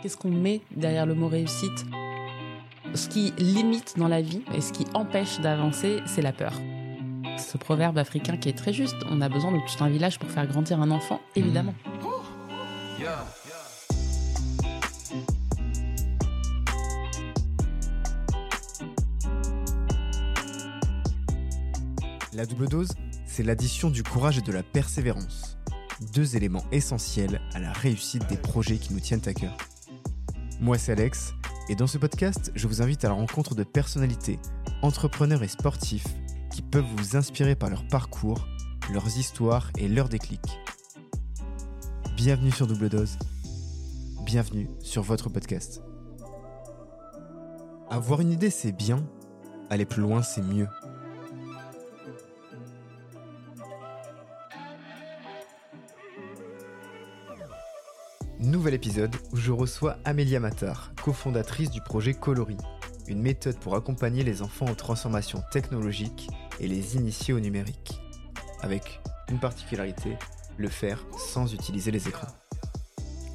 Qu'est-ce qu'on met derrière le mot réussite? Ce qui limite dans la vie et ce qui empêche d'avancer, c'est la peur. Ce proverbe africain qui est très juste, on a besoin de tout un village pour faire grandir un enfant, évidemment. La double dose, c'est l'addition du courage et de la persévérance. Deux éléments essentiels à la réussite des projets qui nous tiennent à cœur. Moi, c'est Alex, et dans ce podcast, je vous invite à la rencontre de personnalités, entrepreneurs et sportifs qui peuvent vous inspirer par leur parcours, leurs histoires et leurs déclics. Bienvenue sur Double Dose. Bienvenue sur votre podcast. Avoir une idée, c'est bien. Aller plus loin, c'est mieux. Nouvel épisode où je reçois Amélia Matar, cofondatrice du projet Colori, une méthode pour accompagner les enfants aux transformations technologiques et les initier au numérique. Avec une particularité, le faire sans utiliser les écrans.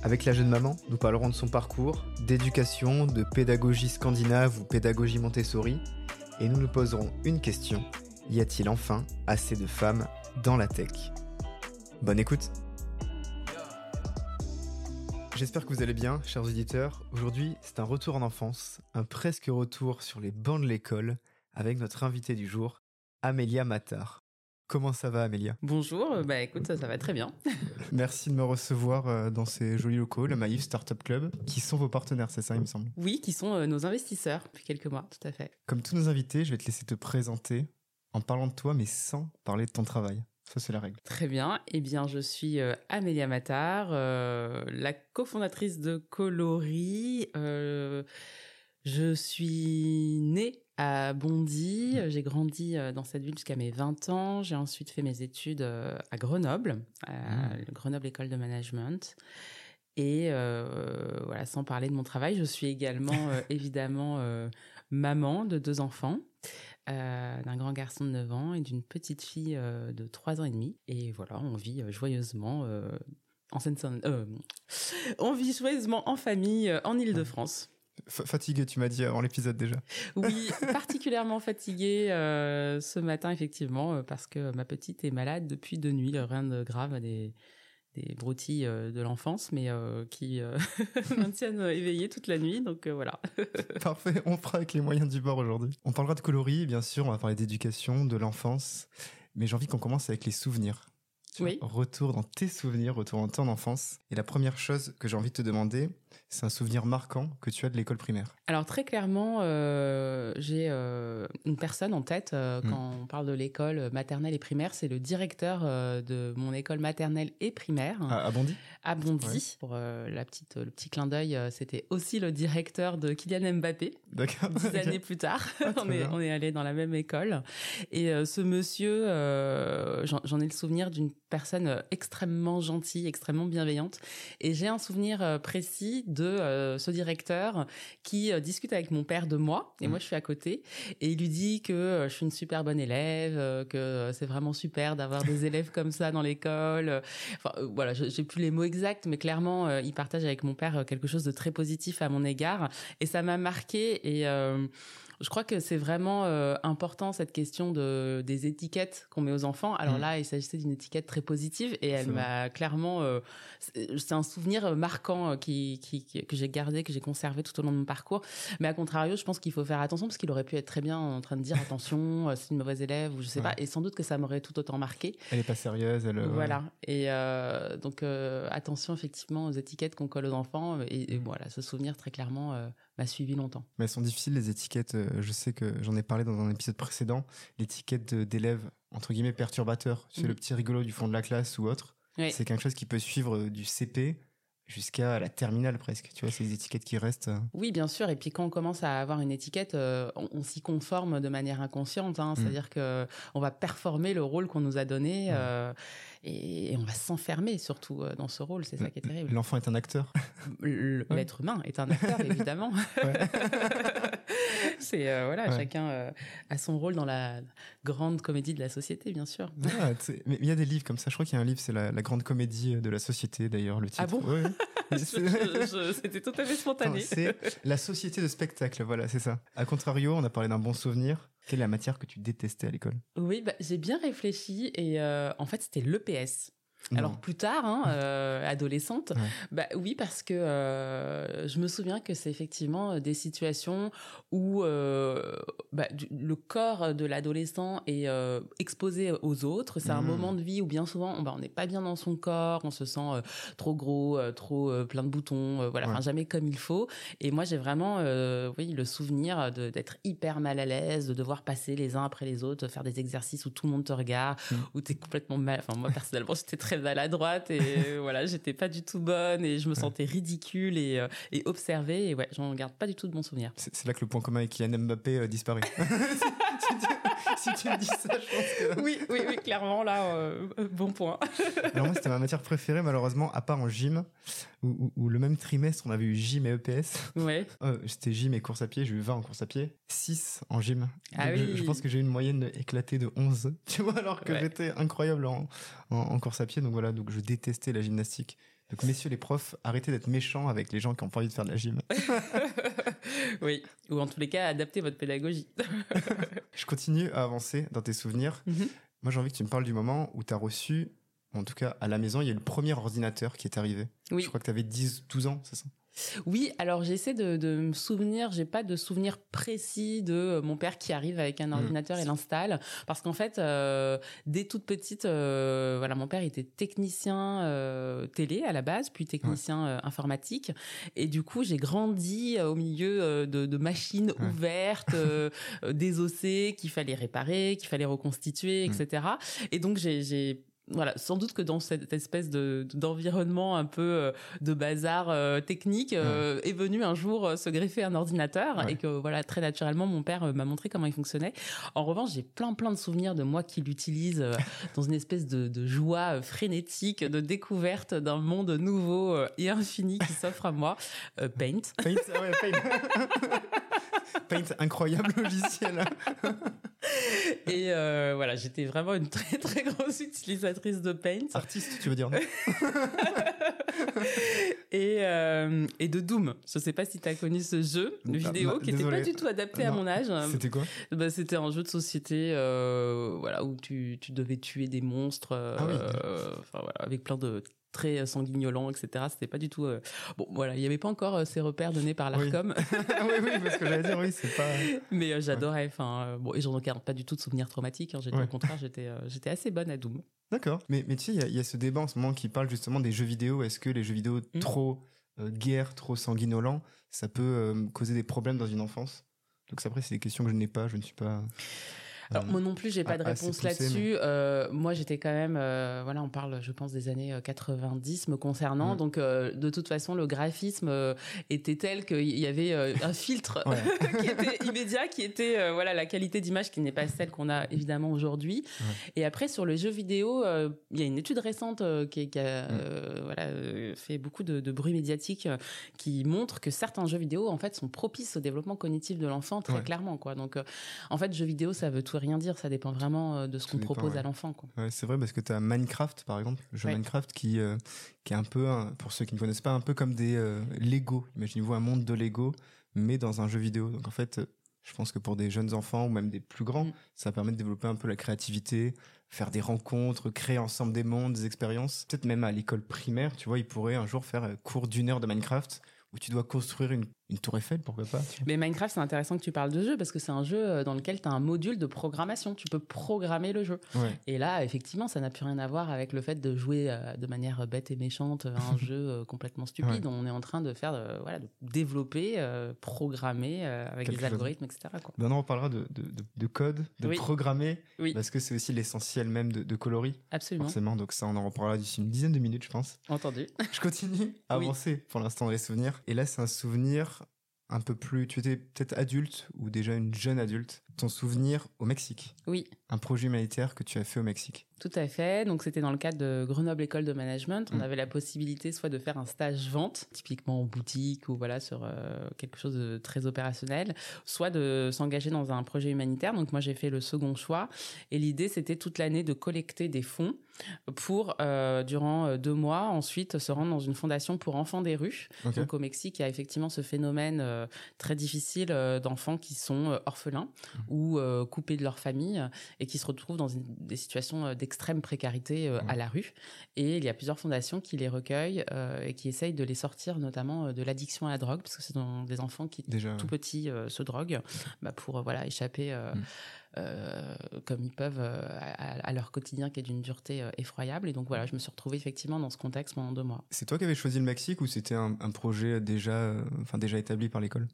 Avec la jeune maman, nous parlerons de son parcours, d'éducation, de pédagogie scandinave ou pédagogie Montessori, et nous nous poserons une question. Y a-t-il enfin assez de femmes dans la tech? Bonne écoute J'espère que vous allez bien, chers auditeurs. Aujourd'hui, c'est un retour en enfance, un presque retour sur les bancs de l'école, avec notre invitée du jour, Amélia Matar. Comment ça va, Amélia? Bonjour, bah écoute, ça, ça va très bien. Merci de me recevoir euh, dans ces jolis locaux, le Maïf Startup Club, qui sont vos partenaires, c'est ça, il me semble? Oui, qui sont euh, nos investisseurs depuis quelques mois, tout à fait. Comme tous nos invités, je vais te laisser te présenter en parlant de toi, mais sans parler de ton travail. Ça, c'est la règle. Très bien. Eh bien, je suis euh, Amélia Matar, euh, la cofondatrice de Colori. Euh, je suis née à Bondy. J'ai grandi euh, dans cette ville jusqu'à mes 20 ans. J'ai ensuite fait mes études à Grenoble, à Mmh. Grenoble École de Management. Et voilà, sans parler de mon travail, je suis également évidemment maman de deux enfants, euh, d'un grand garçon de 9 ans et d'une petite fille euh, de 3 ans et demi. Et voilà, on vit euh, joyeusement en seine On vit joyeusement en famille en Île-de-France. Fatigué, tu m'as dit avant l'épisode déjà. Oui, particulièrement fatiguée euh, ce matin, effectivement, parce que ma petite est malade depuis deux nuits. Rien de grave, des, des broutilles euh, de l'enfance, mais euh, qui euh, maintiennent éveillée toute la nuit. Donc euh, voilà. Parfait, on fera avec les moyens du bord aujourd'hui. On parlera de coloris, bien sûr, on va parler d'éducation, de l'enfance, mais j'ai envie qu'on commence avec les souvenirs. Tu vois, Oui. Retour dans tes souvenirs, retour en ton enfance. Et la première chose que j'ai envie de te demander, c'est un souvenir marquant que tu as de l'école primaire. Alors très clairement, euh, j'ai euh, une personne en tête euh, Mm. quand on parle de l'école maternelle et primaire, c'est le directeur de mon école maternelle et primaire Ah, à Bondy? À Bondy. Ouais. Pour la petite, le petit clin d'œil, c'était aussi le directeur de Kylian Mbappé. D'accord. dix années plus tard. Ah, on est on est allé dans la même école et ce monsieur, j'en ai le souvenir d'une personne extrêmement gentille, extrêmement bienveillante et j'ai un souvenir euh, de euh, ce directeur qui euh, discute avec mon père de moi et Mhm. moi je suis à côté et il lui dit que euh, je suis une super bonne élève, que c'est vraiment super d'avoir des élèves comme ça dans l'école. Enfin voilà, je- j'ai plus les mots exacts, mais clairement il partage avec mon père quelque chose de très positif à mon égard et ça m'a marqué et je crois que c'est vraiment euh, important cette question de des étiquettes qu'on met aux enfants. Alors Mm. là, il s'agissait d'une étiquette très positive et elle m'a clairement euh, c'est un souvenir marquant euh, qui, qui, qui- que j'ai gardé, que j'ai conservé tout au long de mon parcours. Mais à contrario, je pense qu'il faut faire attention parce qu'il aurait pu être très bien en train de dire attention, c'est une mauvaise élève ou je sais Ouais. pas. Et sans doute que ça m'aurait tout autant marqué. Elle est pas sérieuse, elle. Voilà. Et euh, donc attention effectivement aux étiquettes qu'on colle aux enfants. Et, et Mm. voilà, ce souvenir très clairement m'a suivi longtemps. Mais elles sont difficiles, les étiquettes. euh, Je sais que j'en ai parlé dans un épisode précédent. L'étiquette d'élève, entre guillemets, perturbateur. C'est Mhm. le petit rigolo du fond de la classe ou autre. Oui. C'est quelque chose qui peut suivre euh, du CP jusqu'à la terminale presque. Tu vois, c'est des étiquettes qui restent. euh, Oui, bien sûr. Et puis quand on commence à avoir une étiquette, euh, on, on s'y conforme de manière inconsciente. Hein, Mm. C'est-à-dire que on va performer le rôle qu'on nous a donné. Mm. euh, et, on va s'enfermer surtout dans ce rôle. C'est ça qui est terrible. L'enfant est un acteur. L'être humain est un acteur, évidemment. c'est voilà, chacun a son rôle dans la grande comédie de la société, bien sûr. Ah, mais il y a des livres comme ça. Je crois qu'il y a un livre, c'est la, grande comédie de la société, d'ailleurs, le titre. Ah bon C'était tout à fait spontané. C'est la société de spectacle, voilà, c'est ça. A contrario, on a parlé d'un bon souvenir. Quelle est la matière que tu détestais à l'école Oui, bah, j'ai bien réfléchi et euh, en fait, c'était l'EPS. Alors plus tard, hein, euh, adolescente, bah oui parce que euh, je me souviens que c'est effectivement euh, des situations où bah, le corps de l'adolescent est exposé aux autres. C'est un mmh. moment de vie où bien souvent bah, on n'est pas bien dans son corps, on se sent trop gros, trop plein de boutons, voilà, enfin jamais comme il faut. Et moi j'ai vraiment, oui, le souvenir d'être hyper mal à l'aise, de devoir passer les uns après les autres, faire des exercices où tout le monde te regarde, mmh. où tu es complètement mal. Enfin moi personnellement j'étais très à droite et voilà, j'étais pas du tout bonne et je me sentais ridicule et, euh, et observée et ouais, j'en garde pas du tout de bons souvenirs. C'est là que le point commun avec Kylian Mbappé euh, disparaît. si, tu me dis ça, je pense que. Oui, oui, oui, clairement, là, euh, bon point. Alors, moi, c'était ma matière préférée, malheureusement, à part en gym, où, le même trimestre, on avait eu gym et EPS. Ouais. c'était gym et course à pied, j'ai eu 20 en course à pied, 6 en gym. Ah oui. je, pense que j'ai eu une moyenne éclatée de 11, tu vois, alors que j'étais incroyable en, en, course à pied. Donc voilà, donc je détestais la gymnastique. Donc messieurs les profs, arrêtez d'être méchants avec les gens qui ont pas envie de faire de la gym. oui, ou en tous les cas, adaptez votre pédagogie. je continue à avancer dans tes souvenirs. Mhm. Moi, j'ai envie que tu me parles du moment où tu as reçu, en tout cas à la maison, il y a le premier ordinateur qui est arrivé. Oui. Je crois que tu avais 10, 12 ans, c'est ça? Oui, alors j'essaie de, de, me souvenir, j'ai pas de souvenir précis de euh, mon père qui arrive avec un mmh. ordinateur et l'installe, parce qu'en fait, euh, dès toute petite, euh, voilà, mon père était technicien euh, télé à la base, puis technicien informatique, et du coup j'ai grandi au milieu de, de machines ouvertes, désossées, qu'il fallait réparer, qu'il fallait reconstituer, etc. Mmh. Et donc j'ai voilà, sans doute que dans cette espèce de d'environnement un peu euh, de bazar euh, technique euh, est venu un jour se greffer un ordinateur et que voilà très naturellement mon père m'a montré comment il fonctionnait. En revanche, j'ai plein plein de souvenirs de moi qui l'utilise dans une espèce de, de, joie frénétique de découverte d'un monde nouveau et infini qui s'offre à moi. Paint. Paint, ah ouais, Paint. Paint, incroyable logiciel. et voilà, j'étais vraiment une très très grosse utilisatrice de Paint. Artiste, tu veux dire et, euh, et de Doom. Je sais pas si tu as connu ce jeu de bah, vidéo qui n'était pas du tout adapté à mon âge. C'était quoi bah, C'était un jeu de société euh, voilà, où tu, tu devais tuer des monstres ah euh, voilà, avec plein de très euh, sanguignolant, etc. C'était pas du tout. Euh, bon, voilà, il y avait pas encore euh, ces repères donnés par l'Arcom. Oui. oui, oui, parce que j'allais dire, oui, c'est pas. Mais j'adorais. Enfin, bon, et j'en garde pas du tout de souvenirs traumatiques. Hein. J'étais au contraire, j'étais, j'étais assez bonne à Doom. D'accord. Mais, mais tu sais, il y, a ce débat en ce moment qui parle justement des jeux vidéo. Est-ce que les jeux vidéo mmh. trop guerre, trop sanguinolents, ça peut causer des problèmes dans une enfance? Donc après, c'est des questions que je n'ai pas. Je ne suis pas. Alors, moi non plus, j'ai pas de réponse là-dessus. Euh, moi, j'étais quand même, euh, voilà, on parle, je pense, des années 90 euh, me concernant. Mm. Donc, de toute façon, le graphisme était tel qu'il y avait un filtre qui était immédiat, qui était, voilà, la qualité d'image qui n'est pas celle qu'on a évidemment aujourd'hui. Et après, sur le jeu vidéo, il y a une étude récente qui, a, mm. voilà, fait beaucoup de, bruit médiatique qui montre que certains jeux vidéo, en fait, sont propices au développement cognitif de l'enfant très clairement, quoi. Donc, en fait, jeu vidéo, ça veut tout rien dire, ça dépend vraiment euh, de ce qu'on propose à l'enfant. c'est vrai parce que tu as Minecraft par exemple, le jeu Minecraft qui, euh, qui est un peu, pour ceux qui ne connaissent pas, un peu comme des euh, Lego. Imaginez-vous un monde de Lego, mais dans un jeu vidéo. Donc en fait, je pense que pour des jeunes enfants ou même des plus grands, mm. ça permet de développer un peu la créativité, faire des rencontres, créer ensemble des mondes, des expériences. Peut-être même à l'école primaire, tu vois, ils pourraient un jour faire cours d'une heure de Minecraft où tu dois construire une, une tour Eiffel, pourquoi pas Mais Minecraft, c'est intéressant que tu parles de jeu parce que c'est un jeu euh, dans lequel tu as un module de programmation. Tu peux programmer le jeu. Et là, effectivement, ça n'a plus rien à voir avec le fait de jouer euh, de manière bête et méchante un jeu euh, complètement stupide. On est en train de faire, voilà, de développer, programmer avec des algorithmes, etc. Quoi. Maintenant, on parlera de, de, de code, de programmer, parce que c'est aussi l'essentiel même de, de coloris. Absolument. Forcément, donc ça, on en reparlera d'ici une dizaine de minutes, je pense. Entendu. je continue à avancer pour l'instant dans les souvenirs. Et là, c'est un souvenir un peu plus. Tu étais peut-être adulte ou déjà une jeune adulte. Ton souvenir au Mexique. Oui. Un projet humanitaire que tu as fait au Mexique. Tout à fait. Donc c'était dans le cadre de Grenoble École de Management. On mm. avait la possibilité soit de faire un stage vente, typiquement en boutique ou voilà sur euh, quelque chose de très opérationnel, soit de s'engager dans un projet humanitaire. Donc moi j'ai fait le second choix et l'idée c'était toute l'année de collecter des fonds pour euh, durant euh, deux mois ensuite se rendre dans une fondation pour enfants des rues. Donc au Mexique il y a effectivement ce phénomène très difficile d'enfants qui sont orphelins. Ou coupés de leur famille et qui se retrouvent dans des situations d'extrême extrême précarité euh, à la rue. Et il y a plusieurs fondations qui les recueillent euh, et qui essayent de les sortir notamment euh, de l'addiction à la drogue, parce que c'est des enfants qui, Déjà, tout petits, se droguent bah, pour voilà, échapper... Mm. comme ils peuvent à, leur quotidien qui est d'une dureté effroyable. Et donc voilà, je me suis retrouvée effectivement dans ce contexte pendant deux mois. C'est toi qui avais choisi le Mexique ou c'était un, un, projet déjà, enfin déjà établi par l'école?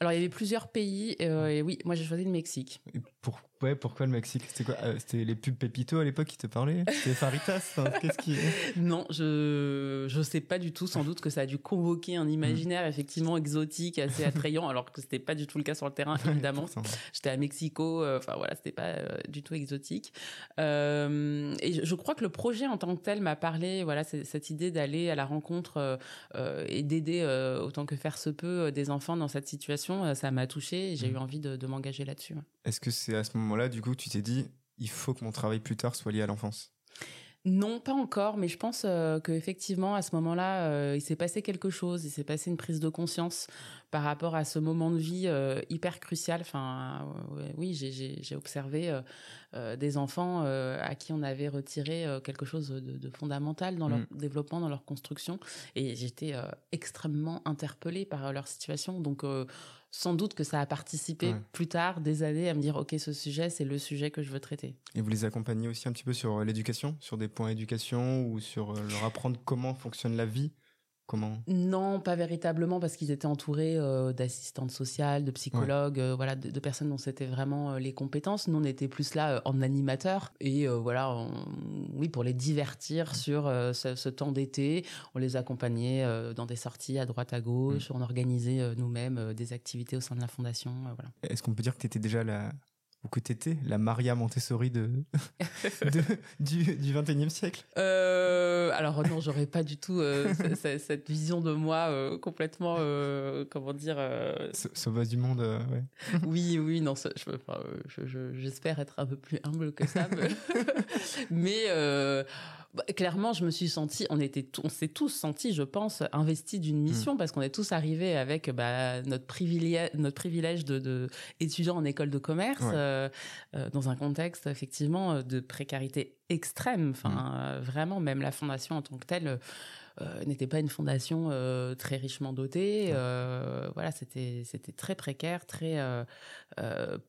Alors, il y avait plusieurs pays, et oui, moi j'ai choisi le Mexique. pour, Ouais, pourquoi le Mexique? C'était quoi? Euh, C'était les pubs Pepito à l'époque qui te parlaient? C'était Faritas Qu'est-ce qui Non, je je sais pas du tout. Sans doute que ça a dû convoquer un imaginaire effectivement exotique, assez attrayant, alors que c'était pas du tout le cas sur le terrain évidemment. J'étais à Mexico, euh, enfin voilà, c'était pas euh, du tout exotique. Euh, et je, crois que le projet en tant que tel m'a parlé. Voilà, cette idée d'aller à la rencontre et d'aider autant que faire se peut des enfants dans cette situation, ça m'a touché. J'ai mmh. eu envie de, de m'engager là-dessus. Est-ce que c'est à ce moment-là, du coup, tu t'es dit, il faut que mon travail plus tard soit lié à l'enfance non, pas encore, mais je pense euh, qu'effectivement, à ce moment-là, euh, il s'est passé quelque chose, il s'est passé une prise de conscience par rapport à ce moment de vie euh, hyper crucial. Enfin, oui, j'ai observé des enfants à qui on avait retiré quelque chose de, fondamental dans leur mm. développement, dans leur construction, et j'étais extrêmement interpellée par leur situation. Donc, sans doute que ça a participé plus tard, des années, à me dire, OK, ce sujet, c'est le sujet que je veux traiter. Et vous les accompagnez aussi un petit peu sur l'éducation, sur des points éducation ou sur euh, leur apprendre comment fonctionne la vie non, pas véritablement, parce qu'ils étaient entourés euh, d'assistantes sociales, de psychologues, euh, voilà, de, personnes dont c'était vraiment euh, les compétences. Nous, on était plus là en animateur et voilà, oui, pour les divertir sur ce, temps d'été, on les accompagnait dans des sorties à droite à gauche, mm. on organisait nous-mêmes des activités au sein de la fondation. voilà. Est-ce qu'on peut dire que tu étais déjà la, ou que t'étais la Maria Montessori de, du, du 21e siècle? Euh, Alors non, j'aurais pas du tout euh, cette, vision de moi euh, complètement, comment dire... Sauveuse du monde, ouais. oui, oui, non, j'espère être un peu plus humble que ça. mais bah, clairement, je me suis sentie, on était, on s'est tous sentis, je pense, investis d'une mission hmm. parce qu'on est tous arrivés avec bah, notre privilège, notre privilège de, en école de commerce euh, euh, dans un contexte effectivement de précarité extrême. Enfin, hmm. euh, vraiment, même la fondation en tant que telle euh, n'était pas une fondation euh, très richement dotée. Euh, voilà, c'était c'était très précaire, très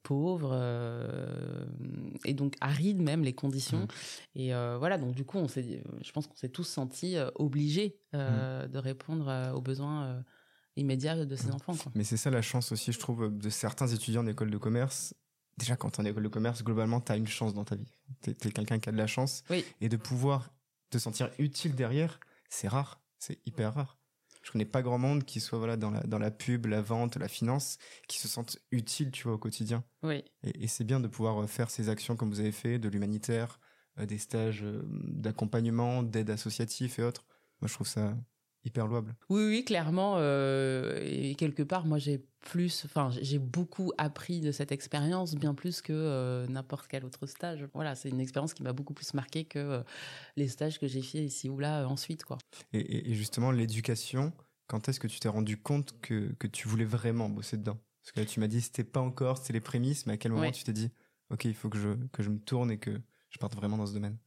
pauvre et donc aride même les conditions. Mmh. Et voilà, donc du coup, on s'est, je pense qu'on s'est tous sentis obligés mmh. de répondre aux besoins immédiats de ces mmh. enfants. Mais c'est ça la chance aussi, je trouve, de certains étudiants d'école de commerce déjà quand tu es en école de commerce, globalement, tu as une chance dans ta vie. Tu es, quelqu'un qui a de la chance. Et de pouvoir te sentir utile derrière, c'est rare, c'est hyper rare. Je connais pas grand monde qui soit voilà dans la dans la pub, la vente, la finance, qui se sentent utiles, tu vois, au quotidien. Oui. Et, c'est bien de pouvoir euh, faire ces actions comme vous avez fait, de l'humanitaire, euh, des stages euh, d'accompagnement, d'aide associative et autres. Moi, je trouve ça hyper louable. Oui, oui, clairement. Euh, et quelque part, moi, j'ai plus, enfin, j'ai beaucoup appris de cette expérience, bien plus que euh, n'importe quel autre stage. Voilà, c'est une expérience qui m'a beaucoup plus marqué que euh, les stages que j'ai fait ici ou là ensuite, quoi. Et, justement, l'éducation, quand est-ce que tu t'es rendu compte que, que tu voulais vraiment bosser dedans? Parce que là, tu m'as dit, c'était pas encore, c'était les prémices, mais à quel moment tu t'es dit, ok, il faut que je, que je me tourne et que je parte vraiment dans ce domaine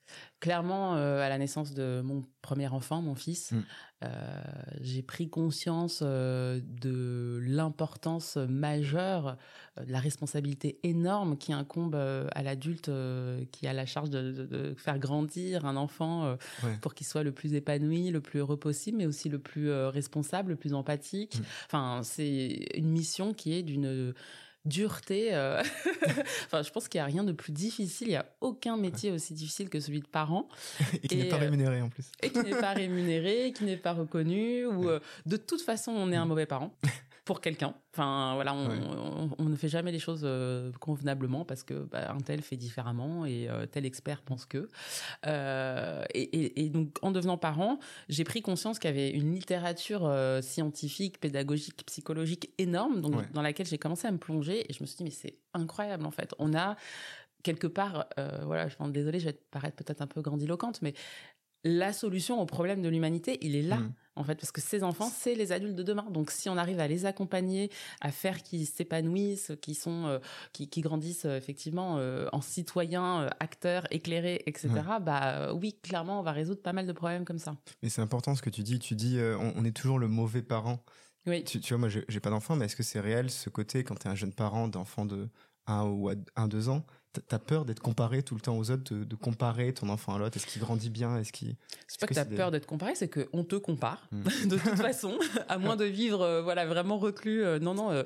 Clairement, euh, à la naissance de mon premier enfant, mon fils, mm. euh, j'ai pris conscience euh, de l'importance majeure, de la responsabilité énorme qui incombe à l'adulte qui a la charge de, faire grandir un enfant pour qu'il soit le plus épanoui, le plus heureux possible, mais aussi le plus responsable, le plus empathique. Mm. Enfin, c'est une mission qui est d'une dureté. Euh. enfin, je pense qu'il n'y a rien de plus difficile. Il n'y a aucun métier aussi difficile que celui de parent. et qui n'est pas rémunéré en plus. Et qui n'est pas rémunéré, qui n'est pas reconnu, ou euh, de toute façon, on est un mauvais parent. Pour quelqu'un. Enfin, voilà, on, ne fait jamais les choses euh, convenablement parce que bah, un tel fait différemment et euh, tel expert pense que. Euh, et, donc, en devenant parent, j'ai pris conscience qu'il y avait une littérature scientifique, pédagogique, psychologique énorme, donc dans laquelle j'ai commencé à me plonger et je me suis dit mais c'est incroyable en fait. On a quelque part, voilà, je suis désolée, je vais paraître peut-être un peu grandiloquente, mais la solution au problème de l'humanité, il est là. Mm. En fait, parce que ces enfants, c'est les adultes de demain. Donc, si on arrive à les accompagner, à faire qu'ils s'épanouissent, qu'ils sont, euh, qui, grandissent euh, effectivement euh, en citoyens, acteurs, éclairés, etc. Bah oui, clairement, on va résoudre pas mal de problèmes comme ça. Mais c'est important ce que tu dis. Tu dis, on, est toujours le mauvais parent. Oui. Tu, tu vois, moi, j'ai pas d'enfant, mais est-ce que c'est réel ce côté quand tu es un jeune parent d'enfant de 1 ou 1, 2 ans T'as peur d'être comparé tout le temps aux autres, de, comparer ton enfant à l'autre? Est-ce qu'il grandit bien? Est-ce qu'il C'est pas que, t'as peur d'être comparé, c'est qu'on te compare hmm. de toute façon, à moins de vivre euh, voilà vraiment reclus. Euh, non, non. Euh,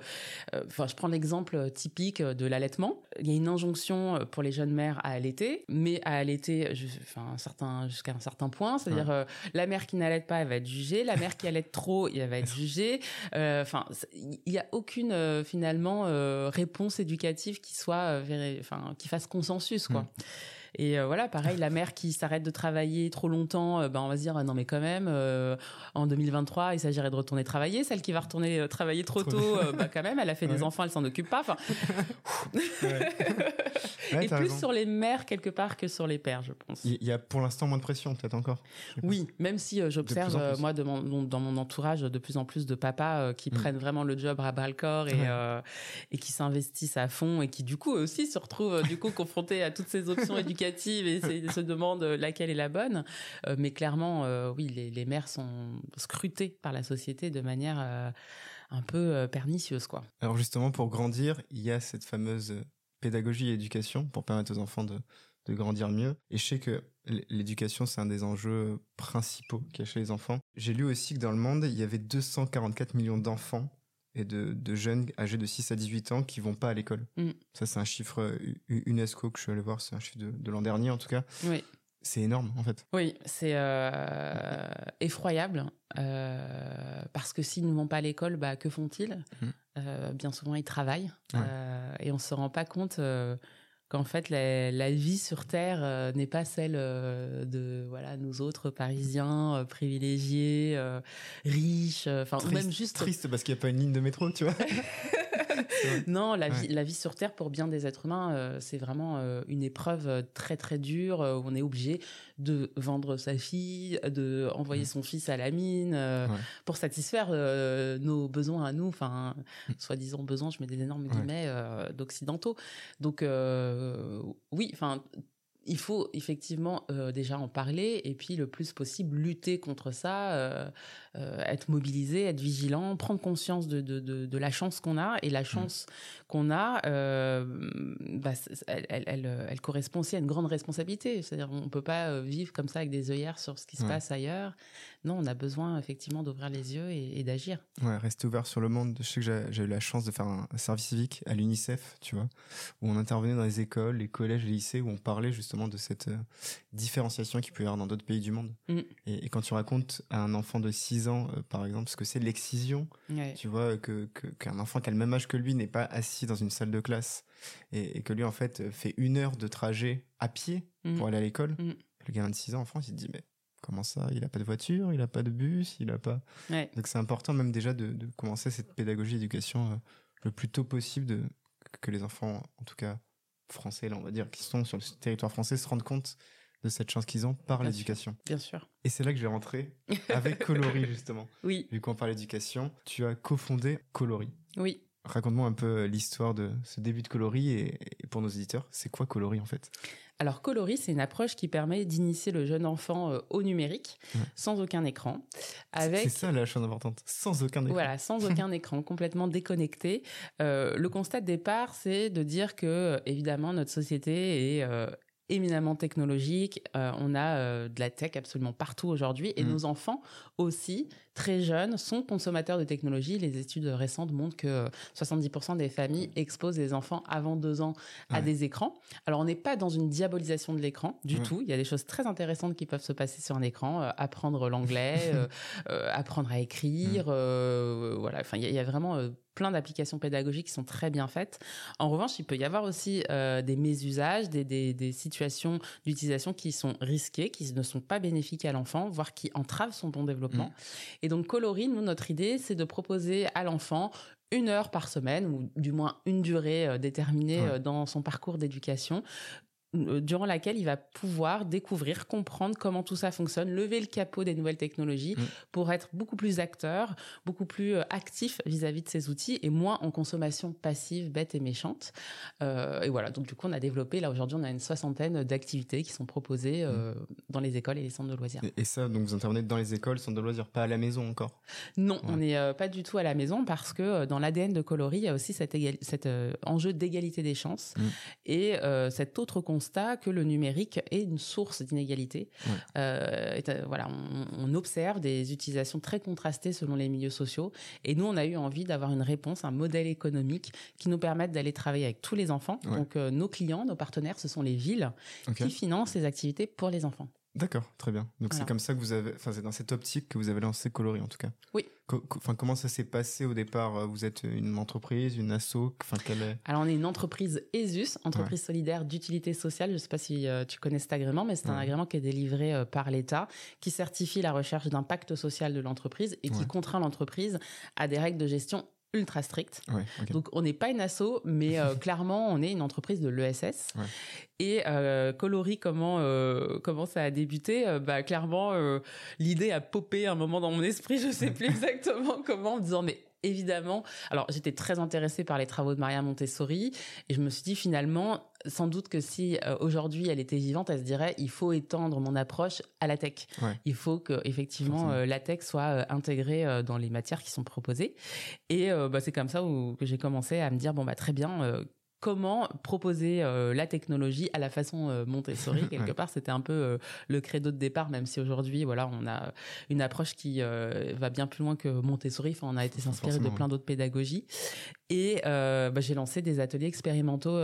enfin, je prends l'exemple typique de l'allaitement. Il y a une injonction pour les jeunes mères à allaiter, mais à allaiter, enfin certain jusqu'à un certain point. C'est-à-dire la mère qui n'allaite pas, elle va être jugée. La mère qui allaite trop, elle va être jugée. Enfin, il n'y a aucune finalement réponse éducative qui soit, enfin qui fasse consensus, quoi. Mm. Et euh, voilà, pareil, la mère qui s'arrête de travailler trop longtemps, euh, ben on va se dire non mais quand même, euh, en 2023, il s'agirait de retourner travailler. Celle qui va retourner travailler trop tôt, bah quand même, elle a fait des enfants, elle s'en occupe pas. Enfin, et plus sur les mères quelque part que sur les pères, je pense. Il y a pour l'instant moins de pression, peut-être encore. Oui, même si j'observe moi de mon, dans mon entourage de plus en plus de papas qui mm. prennent vraiment le job à bras le corps et, et qui s'investissent à fond et qui du coup aussi se retrouvent du coup confrontés à toutes ces options éducatives et se demandent laquelle est la bonne. Euh, mais clairement, euh, oui, les, mères sont scrutées par la société de manière euh, un peu pernicieuse, quoi. Alors justement, pour grandir, il y a cette fameuse pédagogie et éducation pour permettre aux enfants de, de grandir mieux. Et je sais que l'éducation, c'est un des enjeux principaux qu'il y a chez les enfants. J'ai lu aussi que dans le monde, il y avait 244 millions d'enfants et de, jeunes âgés de 6 à 18 ans qui vont pas à l'école. Mm. Ça, c'est un chiffre euh, UNESCO que je suis allé voir, c'est un chiffre de, l'an dernier en tout cas. Oui. C'est énorme en fait. Oui, c'est euh, effroyable euh, parce que s'ils ne vont pas à l'école, bah, que font-ils? Mm. Bien souvent, ils travaillent et on se rend pas compte qu'en fait la, vie sur Terre euh, n'est pas celle euh, de voilà nous autres Parisiens euh, privilégiés, riches, enfin même juste triste parce qu'il n'y a pas une ligne de métro, tu vois. non, la vie, la vie sur Terre pour bien des êtres humains, c'est vraiment une épreuve très très dure où on est obligé de vendre sa fille, de envoyer son fils à la mine pour satisfaire nos besoins à nous, enfin soi-disant besoins, je mets des énormes guillemets d'occidentaux. Donc euh, oui, enfin il faut effectivement euh, déjà en parler et puis le plus possible lutter contre ça, euh, être mobilisé, être vigilant, prendre conscience de, de, la chance qu'on a et la mmh. chance qu'on a, bah, elle, elle, correspond aussi à une grande responsabilité. C'est-à-dire on peut pas vivre comme ça avec des œillères sur ce qui se passe ailleurs non, on a besoin effectivement d'ouvrir les yeux et, d'agir. Ouais, rester ouvert sur le monde. Je sais que j'ai eu la chance de faire un, service civique à l'UNICEF, tu vois, où on intervenait dans les écoles, les collèges, les lycées, où on parlait justement de cette euh, différenciation qu'il peut y avoir dans d'autres pays du monde. Mm. Et, quand tu racontes à un enfant de 6 ans, euh, par exemple, ce que c'est l'excision, tu vois, que qu'un enfant qui a le même âge que lui n'est pas assis dans une salle de classe et, que lui, en fait, fait une heure de trajet à pied mm. pour aller à l'école. Mm. Le gamin de 6 ans en France, il se dit, mais Comment ça Il n'a pas de voiture, il n'a pas de bus, il a pas. Donc c'est important même déjà de, commencer cette pédagogie d'éducation euh, le plus tôt possible, de, que les enfants, en tout cas français, là on va dire, qui sont sur le territoire français, se rendent compte de cette chance qu'ils ont par l'éducation. Bien sûr. Et c'est là que je vais rentrer avec Colori justement. Oui. Vu qu'on parle d'éducation, tu as cofondé Colori. Oui. Raconte-moi un peu l'histoire de ce début de Colori et, pour nos éditeurs, c'est quoi Colori en fait? Alors Colori, c'est une approche qui permet d'initier le jeune enfant euh, au numérique sans aucun écran. Avec... C'est ça la chose importante, sans aucun écran. Voilà, sans aucun écran, complètement déconnecté. Euh, le constat de départ, c'est de dire que évidemment notre société est euh, éminemment technologique. Euh, on a euh, de la tech absolument partout aujourd'hui. Et Mm. nos enfants aussi, très jeunes, sont consommateurs de technologie. Les études récentes montrent que euh, 70% des familles exposent les enfants avant deux ans à Ouais. des écrans. Alors, on n'est pas dans une diabolisation de l'écran du Ouais. tout. Il y a des choses très intéressantes qui peuvent se passer sur un écran. euh, apprendre l'anglais, euh, euh, apprendre à écrire. Mm. euh, voilà. Enfin, il y, a- il y a vraiment euh, plein d'applications pédagogiques qui sont très bien faites. En revanche, il peut y avoir aussi euh, des mésusages, des, des, des situations d'utilisation qui sont risquées, qui ne sont pas bénéfiques à l'enfant, voire qui entravent son bon développement. Et donc, Coloris, nous, notre idée, c'est de proposer à l'enfant une heure par semaine, ou du moins une durée euh, déterminée Ouais. euh, dans son parcours d'éducation, durant laquelle il va pouvoir découvrir, comprendre comment tout ça fonctionne, lever le capot des nouvelles technologies Mm. pour être beaucoup plus acteur, beaucoup plus euh, actif vis-à-vis de ces outils et moins en consommation passive, bête et méchante. Euh, et voilà, donc du coup, on a développé, là aujourd'hui, on a une soixantaine d'activités qui sont proposées euh, dans les écoles et les centres de loisirs. Et, et ça, donc vous intervenez dans les écoles, centres de loisirs, pas à la maison encore? Non, on n'est euh, pas du tout à la maison parce que euh, dans l'ADN de Coloris, il y a aussi cet, euh, enjeu d'égalité des chances Mm. et euh, cet autre constat que le numérique est une source d'inégalité. Ouais. Euh, et, voilà, on, on observe des utilisations très contrastées selon les milieux sociaux et nous, on a eu envie d'avoir une réponse, un modèle économique qui nous permette d'aller travailler avec tous les enfants. Ouais. Donc, euh, nos clients, nos partenaires, ce sont les villes qui financent ces activités pour les enfants. D'accord, très bien. Donc Voilà. c'est comme ça que vous avez, enfin c'est dans cette optique que vous avez lancé Coloris en tout cas. Oui. Enfin comment ça s'est passé au départ euh, Vous êtes une entreprise, une asso, enfin quelle est Alors, on est une entreprise ESUS, entreprise solidaire d'utilité sociale. Je ne sais pas si euh, tu connais cet agrément, mais c'est un Ouais. agrément qui est délivré euh, par l'État, qui certifie la recherche d'impact social de l'entreprise et qui Ouais. contraint l'entreprise à des règles de gestion ultra. Ouais, ok. Donc, on n'est pas une asso, mais euh, clairement, on est une entreprise de l'ESS. Ouais. Et euh, Coloris, comment, euh, comment ça a débuté? Euh, bah, Clairement, l'idée a popé un moment dans mon esprit, je sais plus exactement comment, en me disant, mais évidemment, alors j'étais très intéressée par les travaux de Maria Montessori, et je me suis dit finalement, sans doute que si euh, aujourd'hui elle était vivante, elle se dirait, il faut étendre mon approche à la tech. Ouais. Il faut que effectivement euh, la tech soit euh, intégrée dans les matières qui sont proposées. Et bah, c'est comme ça où, que j'ai commencé à me dire, bon bah très bien. Comment proposer euh, la technologie à la façon euh, Montessori quelque Ouais. part. C'était un peu euh, le credo de départ même si aujourd'hui voilà on a une approche qui va bien plus loin que Montessori. Enfin on a été s'inspirer de plein d'autres pédagogies. Et bah, j'ai lancé des ateliers expérimentaux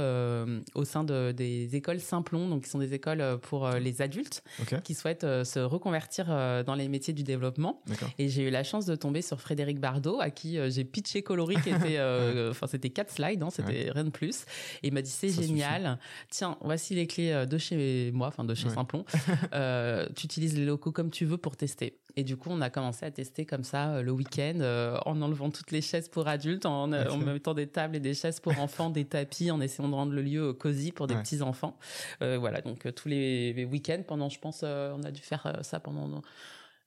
au sein de, des écoles Simplon. Donc qui sont des écoles pour les adultes qui souhaitent se reconvertir dans les métiers du développement. Et j'ai eu la chance de tomber sur Frédéric Bardot, à qui j'ai pitché Coloris, qui était, enfin c'était quatre slides, hein, c'était rien de plus. Et il m'a dit c'est génial. Tiens, voici les clés euh, de chez moi, enfin de chez Ouais. Simplon. Euh, tu utilises les locaux comme tu veux pour tester. Et du coup, on a commencé à tester comme ça euh, le week-end, euh, en enlevant toutes les chaises pour adultes, en, mettant des tables et des chaises pour enfants, des tapis, en essayant de rendre le lieu cosy pour des Ouais. petits enfants. Euh, voilà, donc tous les, les week-ends, pendant, je pense, on a dû faire ça pendant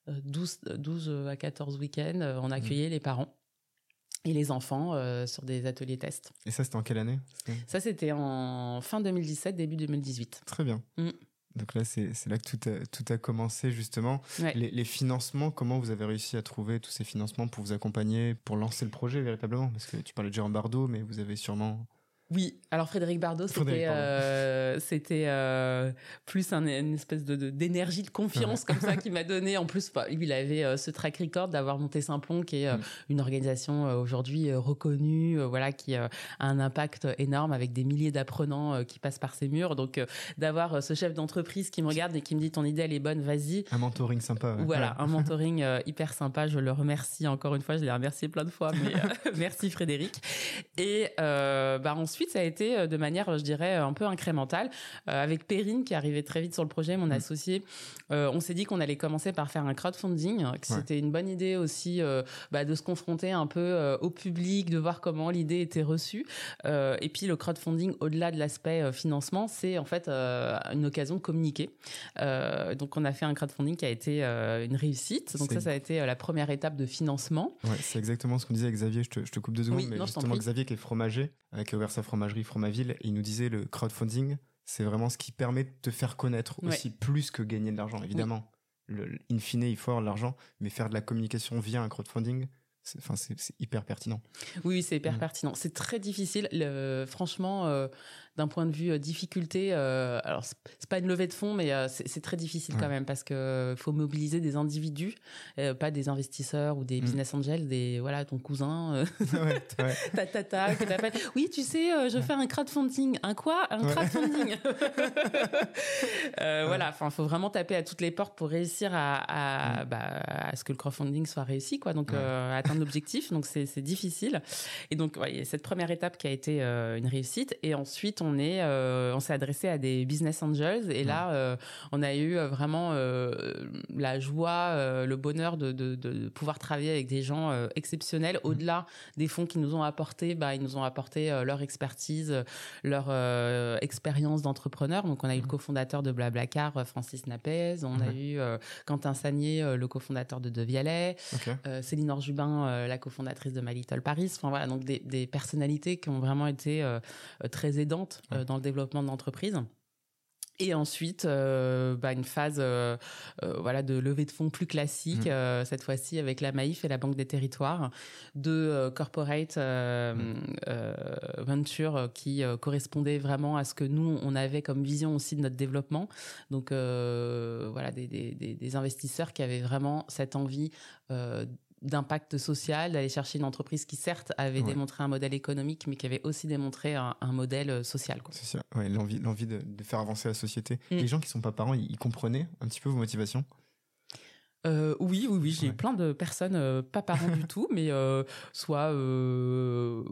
euh, 12, 12 à 14 week-ends, on accueillait les parents et les enfants euh, sur des ateliers tests. Et ça c'était en quelle année Ça, c'était en fin 2017, début 2018. Très bien. Mm. Donc là c'est c'est là que tout a, tout a commencé justement. Ouais. Les, les financements, comment vous avez réussi à trouver tous ces financements pour vous accompagner, pour lancer le projet véritablement? Parce que tu parlais de Jérôme Bardot, mais vous avez sûrement... Oui, alors Frédéric Bardot, c'était euh, c'était euh, plus un- une espèce de d'énergie, de, confiance comme ça qu'il m'a donné. En plus, bah, lui, il avait euh, ce track record d'avoir monté Simplon, qui est Mm. une organisation aujourd'hui reconnue, voilà, qui a un impact énorme avec des milliers d'apprenants qui passent par ses murs. Donc, d'avoir ce chef d'entreprise qui me regarde et qui me dit ton idée elle est bonne, vas-y. Un mentoring sympa. ouais. Voilà, Ouais. un mentoring hyper sympa. Je le remercie encore une fois. Je l'ai remercié plein de fois, mais merci Frédéric. Et bah ensuite, ça a été euh, de manière, je dirais, un peu incrémentale. Euh, avec Perrine qui arrivait très vite sur le projet, mon Mm. associé, euh, on s'est dit qu'on allait commencer par faire un crowdfunding, que Ouais. c'était une bonne idée aussi bah, de se confronter un peu au public, de voir comment l'idée était reçue. Et puis le crowdfunding, au-delà de l'aspect financement, c'est en fait une occasion de communiquer. Donc on a fait un crowdfunding qui a été une réussite. Donc ça, ça a été la première étape de financement. Ouais, c'est exactement ce qu'on disait Xavier. Je te, je te coupe deux secondes, Oui, mais non, justement. Xavier qui est fromager, qui a ouvert sa fromagerie Fromaville, et il nous disait le crowdfunding, c'est vraiment ce qui permet de te faire connaître Ouais. aussi plus que gagner de l'argent, évidemment. Le, le- in fine, il faut avoir de l'argent, mais faire de la communication via un crowdfunding, c'est, enfin, c'est, c'est hyper pertinent. Oui, c'est hyper Mm. pertinent. C'est très difficile. Le- franchement, euh, d'un point de vue difficulté, alors c'est pas une levée de fonds, mais c'est très difficile quand même parce que faut mobiliser des individus, pas des investisseurs ou des mm. business angels, des voilà ton cousin, ta tata. Oui, tu sais, je fais un crowdfunding. Un quoi? Un crowdfunding. Voilà, enfin, faut vraiment taper à toutes les portes pour réussir à, mm. bah, à ce que le crowdfunding soit réussi, quoi. Donc atteindre l'objectif. Donc c'est difficile. Et donc ouais, cette première étape qui a été une réussite. Et ensuite on est, on s'est adressé à des business angels. Et là, euh, on a eu euh, vraiment euh, la joie, le bonheur de, de, pouvoir travailler avec des gens exceptionnels. Mmh. Au-delà des fonds qu'ils nous ont apportés, bah, ils nous ont apporté leur expertise, leur expérience d'entrepreneur. Donc, on a eu le mmh. cofondateur de Blablacar, Francis Napez. On a eu Quentin Sagnier, le cofondateur de Devialet. Céline Orjubin, la cofondatrice de My Little Paris. Enfin, voilà, donc des, des personnalités qui ont vraiment été très aidantes dans le développement de l'entreprise. Et ensuite, euh, bah, une phase euh, euh, voilà de levée de fonds plus classique, mmh. cette fois-ci avec la Maïf et la Banque des Territoires, de corporate mmh. venture qui correspondait vraiment à ce que nous on avait comme vision aussi de notre développement. Donc voilà des, des, des, investisseurs qui avaient vraiment cette envie d'impact social, d'aller chercher une entreprise qui certes avait démontré un modèle économique, mais qui avait aussi démontré un, modèle euh, social. C'est ça, ouais, l'envie, l'envie de, faire avancer la société. Mm. Les gens qui sont pas parents, ils, comprenaient un petit peu vos motivations? Euh, oui, oui, oui, j'ai plein de personnes euh, pas parents du tout, mais soit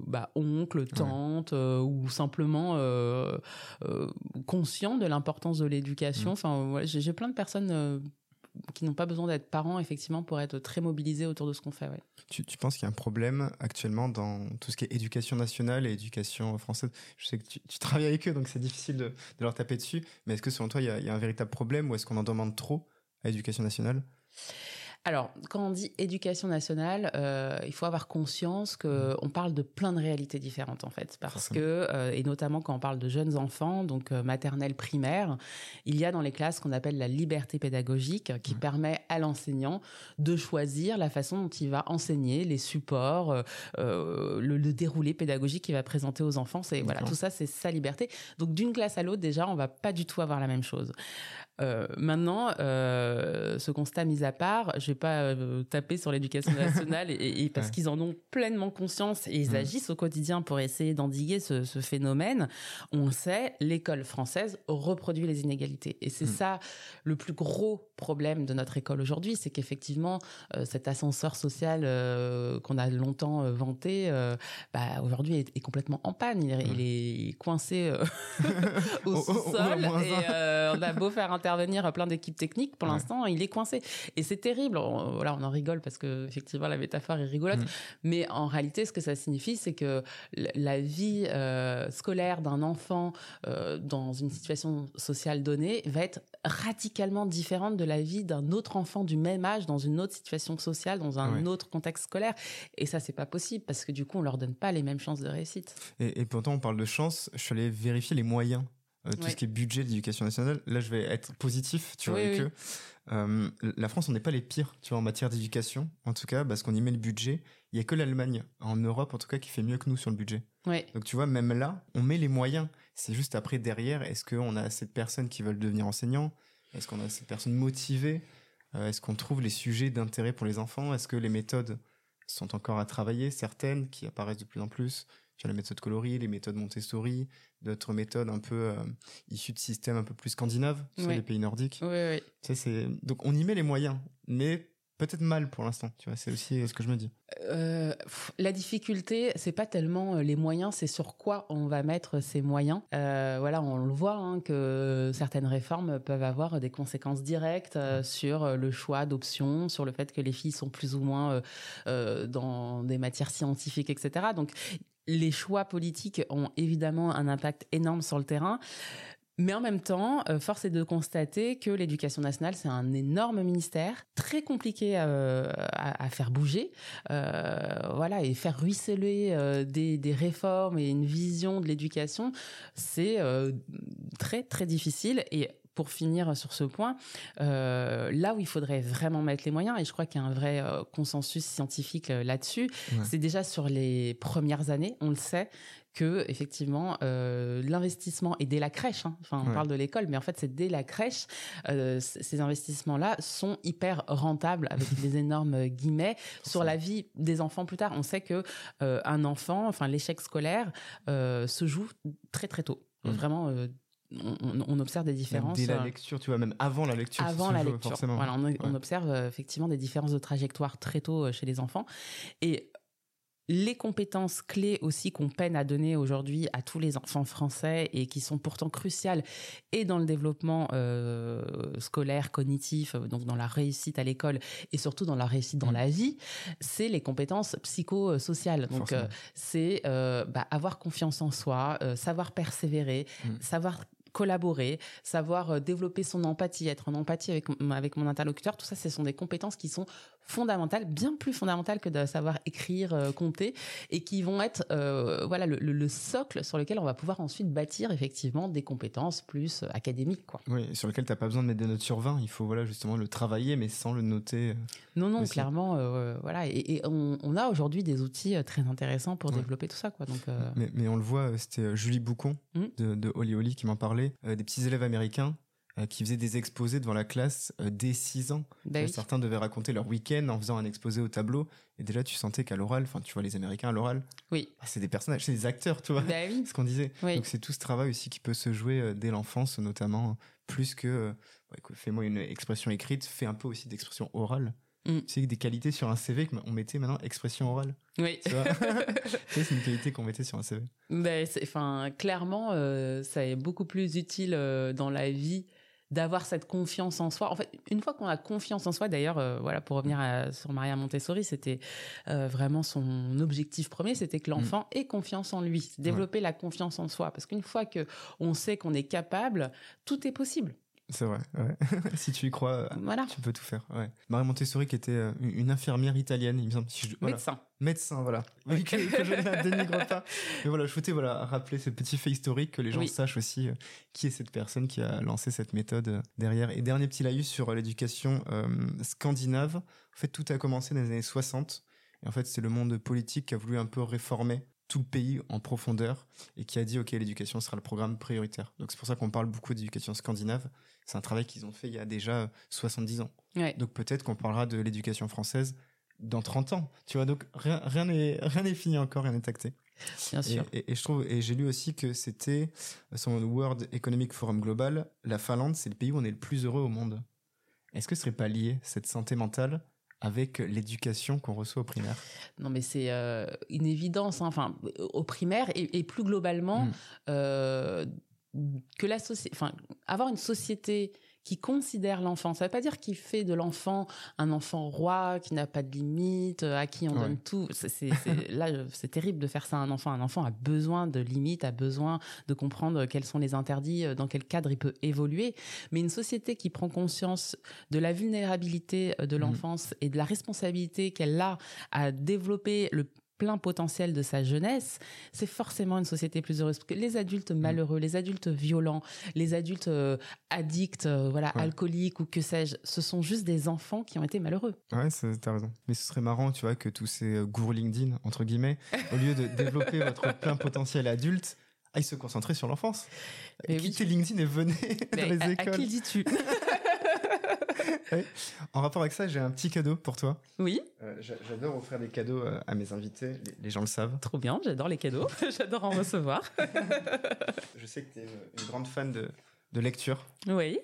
bah, oncle, tante, ou simplement conscient de l'importance de l'éducation. Mm. Enfin, j'ai plein de personnes qui n'ont pas besoin d'être parents, effectivement, pour être très mobilisés autour de ce qu'on fait. Tu, penses qu'il y a un problème actuellement dans tout ce qui est éducation nationale et éducation française? Je sais que tu, travailles avec eux, donc c'est difficile de, de, leur taper dessus, mais est-ce que selon toi, il y a, il y a un véritable problème ou est-ce qu'on en demande trop à l'éducation nationale? Alors, quand on dit éducation nationale, euh, il faut avoir conscience que mmh. on parle de plein de réalités différentes en fait, parce que euh, et notamment quand on parle de jeunes enfants, donc euh, maternelle, primaire, il y a dans les classes ce qu'on appelle la liberté pédagogique, qui mmh. permet à l'enseignant de choisir la façon dont il va enseigner, les supports, le, le, déroulé pédagogique qu'il va présenter aux enfants. C'est voilà, tout ça, c'est sa liberté. Donc d'une classe à l'autre, déjà, on va pas du tout avoir la même chose. Euh, maintenant, euh, ce constat mis à part, je vais pas euh, taper sur l'éducation nationale et, parce qu'ils en ont pleinement conscience et ils mmh. agissent au quotidien pour essayer d'endiguer ce, ce, phénomène. On le sait, l'école française reproduit les inégalités et c'est mmh. ça le plus gros problème de notre école aujourd'hui, c'est qu'effectivement euh, cet ascenseur social qu'on a longtemps vanté, bah, aujourd'hui est, complètement en panne. Il, il est coincé au sous-sol et on a beau faire un intervenir plein d'équipes techniques. Pour l'instant, il est coincé. Et c'est terrible. On, voilà, on en rigole parce que effectivement la métaphore est rigolote. Mm. Mais en réalité, ce que ça signifie, c'est que la vie euh, scolaire d'un enfant euh, dans une situation sociale donnée va être radicalement différente de la vie d'un autre enfant du même âge dans une autre situation sociale, dans un autre contexte scolaire. Et ça, c'est pas possible parce que du coup, on leur donne pas les mêmes chances de réussite. Et, et pourtant, on parle de chance. Je suis allé vérifier les moyens euh, tout ce qui est budget d'éducation nationale. Là, je vais être positif, tu vois, avec eux. Euh, la France, on n'est pas les pires, tu vois, en matière d'éducation, en tout cas, parce qu'on y met le budget. Il y a que l'Allemagne, en Europe, en tout cas, qui fait mieux que nous sur le budget. Donc, tu vois, même là, on met les moyens. C'est juste après, derrière, est-ce qu'on a assez de personnes qui veulent devenir enseignants? Est-ce qu'on a assez de personnes motivées? Euh, Est-ce qu'on trouve les sujets d'intérêt pour les enfants? Est-ce que les méthodes sont encore à travailler, certaines qui apparaissent de plus en plus tu as la méthode coloris, les méthodes Montessori, d'autres méthodes un peu euh, issues de systèmes un peu plus scandinaves, sur les pays nordiques. Oui, oui. Tu sais, c'est... Donc on y met les moyens, mais peut-être mal pour l'instant. Tu vois, c'est aussi euh, ce que je me dis. Euh, la difficulté, c'est pas tellement les moyens, c'est sur quoi on va mettre ces moyens. voilà, on le voit hein, que certaines réformes peuvent avoir des conséquences directes sur le choix d'options, sur le fait que les filles sont plus ou moins dans des matières scientifiques, etc. Donc les choix politiques ont évidemment un impact énorme sur le terrain. Mais en même temps, euh, force est de constater que l'éducation nationale, c'est un énorme ministère, très compliqué euh, à, faire bouger, euh, voilà, et faire ruisseler des, des, réformes et une vision de l'éducation, c'est très très difficile. Et pour finir sur ce point, euh, là où il faudrait vraiment mettre les moyens, et je crois qu'il y a un vrai euh, consensus scientifique euh, là-dessus, c'est déjà sur les premières années, on le sait, que effectivement l'investissement et dès la crèche, hein, enfin on parle de l'école, mais en fait c'est dès la crèche, ces investissements-là sont hyper rentables avec des énormes guillemets sur la vie des enfants plus tard. On sait que un enfant, enfin l'échec scolaire se joue très très tôt, mmh. vraiment on, observe des différences. dès la lecture, tu vois, même avant la lecture. Avant la lecture. Forcément. Voilà, on, observe effectivement des différences de trajectoire très tôt chez les enfants. Et les compétences clés aussi qu'on peine à donner aujourd'hui à tous les enfants français et qui sont pourtant cruciales et dans le développement euh, scolaire, cognitif, euh, donc dans la réussite à l'école et surtout dans la réussite dans mmh. la vie, c'est les compétences psychosociales. Donc euh, c'est bah, avoir confiance en soi, savoir persévérer, mmh. savoir collaborer, savoir développer son empathie, être en empathie avec, avec mon interlocuteur, tout ça, ce sont des compétences qui sont fondamentales, bien plus fondamentales que de savoir écrire, euh, compter, et qui vont être euh, voilà le, le, socle sur lequel on va pouvoir ensuite bâtir effectivement des compétences plus euh, académiques. Quoi. Oui, sur lequel tu n'as pas besoin de mettre des notes sur 20, il faut voilà justement le travailler, mais sans le noter. non, non, clairement, voilà, et, on, on, a aujourd'hui des outils très intéressants pour développer tout ça. Quoi, donc, mais, mais, on le voit, c'était Julie Boucon mmh. de, de Oli Oli qui m'en parlait, des petits élèves américains qui faisaient des exposés devant la classe euh, dès 6 ans. Bah certains devaient raconter leur week-end en faisant un exposé au tableau. Et déjà, tu sentais qu'à l'oral, enfin, tu vois les Américains à l'oral, oui. Ah, c'est des personnages, c'est des acteurs, tu vois. Bah ce qu'on disait. Donc c'est tout ce travail aussi qui peut se jouer euh, dès l'enfance, notamment, plus que fais-moi une expression écrite, fais un peu aussi d'expression orale. Mm. Tu sais, des qualités sur un CV qu'on mettait maintenant expression orale. Oui. c'est une qualité qu'on mettait sur un CV. Ben, enfin, clairement, ça est beaucoup plus utile dans la vie d'avoir cette confiance en soi. En fait, une fois qu'on a confiance en soi, d'ailleurs, euh, voilà, pour revenir sur Maria Montessori, c'était euh, vraiment son objectif premier, c'était que l'enfant mm. ait confiance en lui, développer la confiance en soi. Parce qu'une fois que on sait qu'on est capable, tout est possible. C'est vrai. Ouais. si tu y crois, voilà. tu peux tout faire. Ouais. Marie Montessori, qui était euh, une infirmière italienne, il me semble. Si Médecin. Médecin, voilà. Oui, que, je ne dénigre pas. Mais voilà, je souhaitais voilà, rappeler ce petit fait historique, que les gens sachent aussi euh, qui est cette personne qui a lancé cette méthode euh, derrière. Et dernier petit laïus sur l'éducation scandinave. En fait, tout a commencé dans les années 60. Et en fait, c'est le monde politique qui a voulu un peu réformer tout le pays en profondeur et qui a dit ok l'éducation sera le programme prioritaire. Donc c'est pour ça qu'on parle beaucoup d'éducation scandinave. C'est un travail qu'ils ont fait il y a déjà 70 ans. Donc peut-être qu'on parlera de l'éducation française dans 30 ans. Tu vois donc rien rien n'est rien n'est fini encore, rien n'est acté. Bien sûr. Et, je trouve et j'ai lu aussi que c'était son World Economic Forum Global, la Finlande, c'est le pays où on est le plus heureux au monde. Est-ce que ce serait pas lié cette santé mentale avec l'éducation qu'on reçoit au primaire Non, mais c'est euh, une évidence. Hein. Enfin, au primaire et, plus globalement, mm. euh, que la société, enfin, avoir une société qui considère l'enfant. Ça ne veut pas dire qu'il fait de l'enfant un enfant roi qui n'a pas de limites, euh, à qui on donne tout. C'est, là, c'est terrible de faire ça à un enfant. Un enfant a besoin de limites, a besoin de comprendre quels sont les interdits, euh, dans quel cadre il peut évoluer. Mais une société qui prend conscience de la vulnérabilité euh, de mmh. l'enfance et de la responsabilité qu'elle a à développer le plein potentiel de sa jeunesse, c'est forcément une société plus heureuse. Parce que les adultes mm. malheureux, les adultes violents, les adultes euh, addicts, euh, voilà, alcooliques ou que sais-je, ce sont juste des enfants qui ont été malheureux. Ouais, t'as raison. Mais ce serait marrant, tu vois, que tous ces euh, gourous LinkedIn, entre guillemets, au lieu de développer votre plein potentiel adulte, aillent se concentrer sur l'enfance. Quittez LinkedIn et venez dans les écoles. À qui dis-tu? En rapport avec ça, j'ai un petit cadeau pour toi. Oui. Euh, j'adore offrir des cadeaux euh, à mes invités. Les, gens le savent. Trop bien, j'adore les cadeaux. j'adore en recevoir. je sais que tu es une, grande fan de, de lecture. Oui.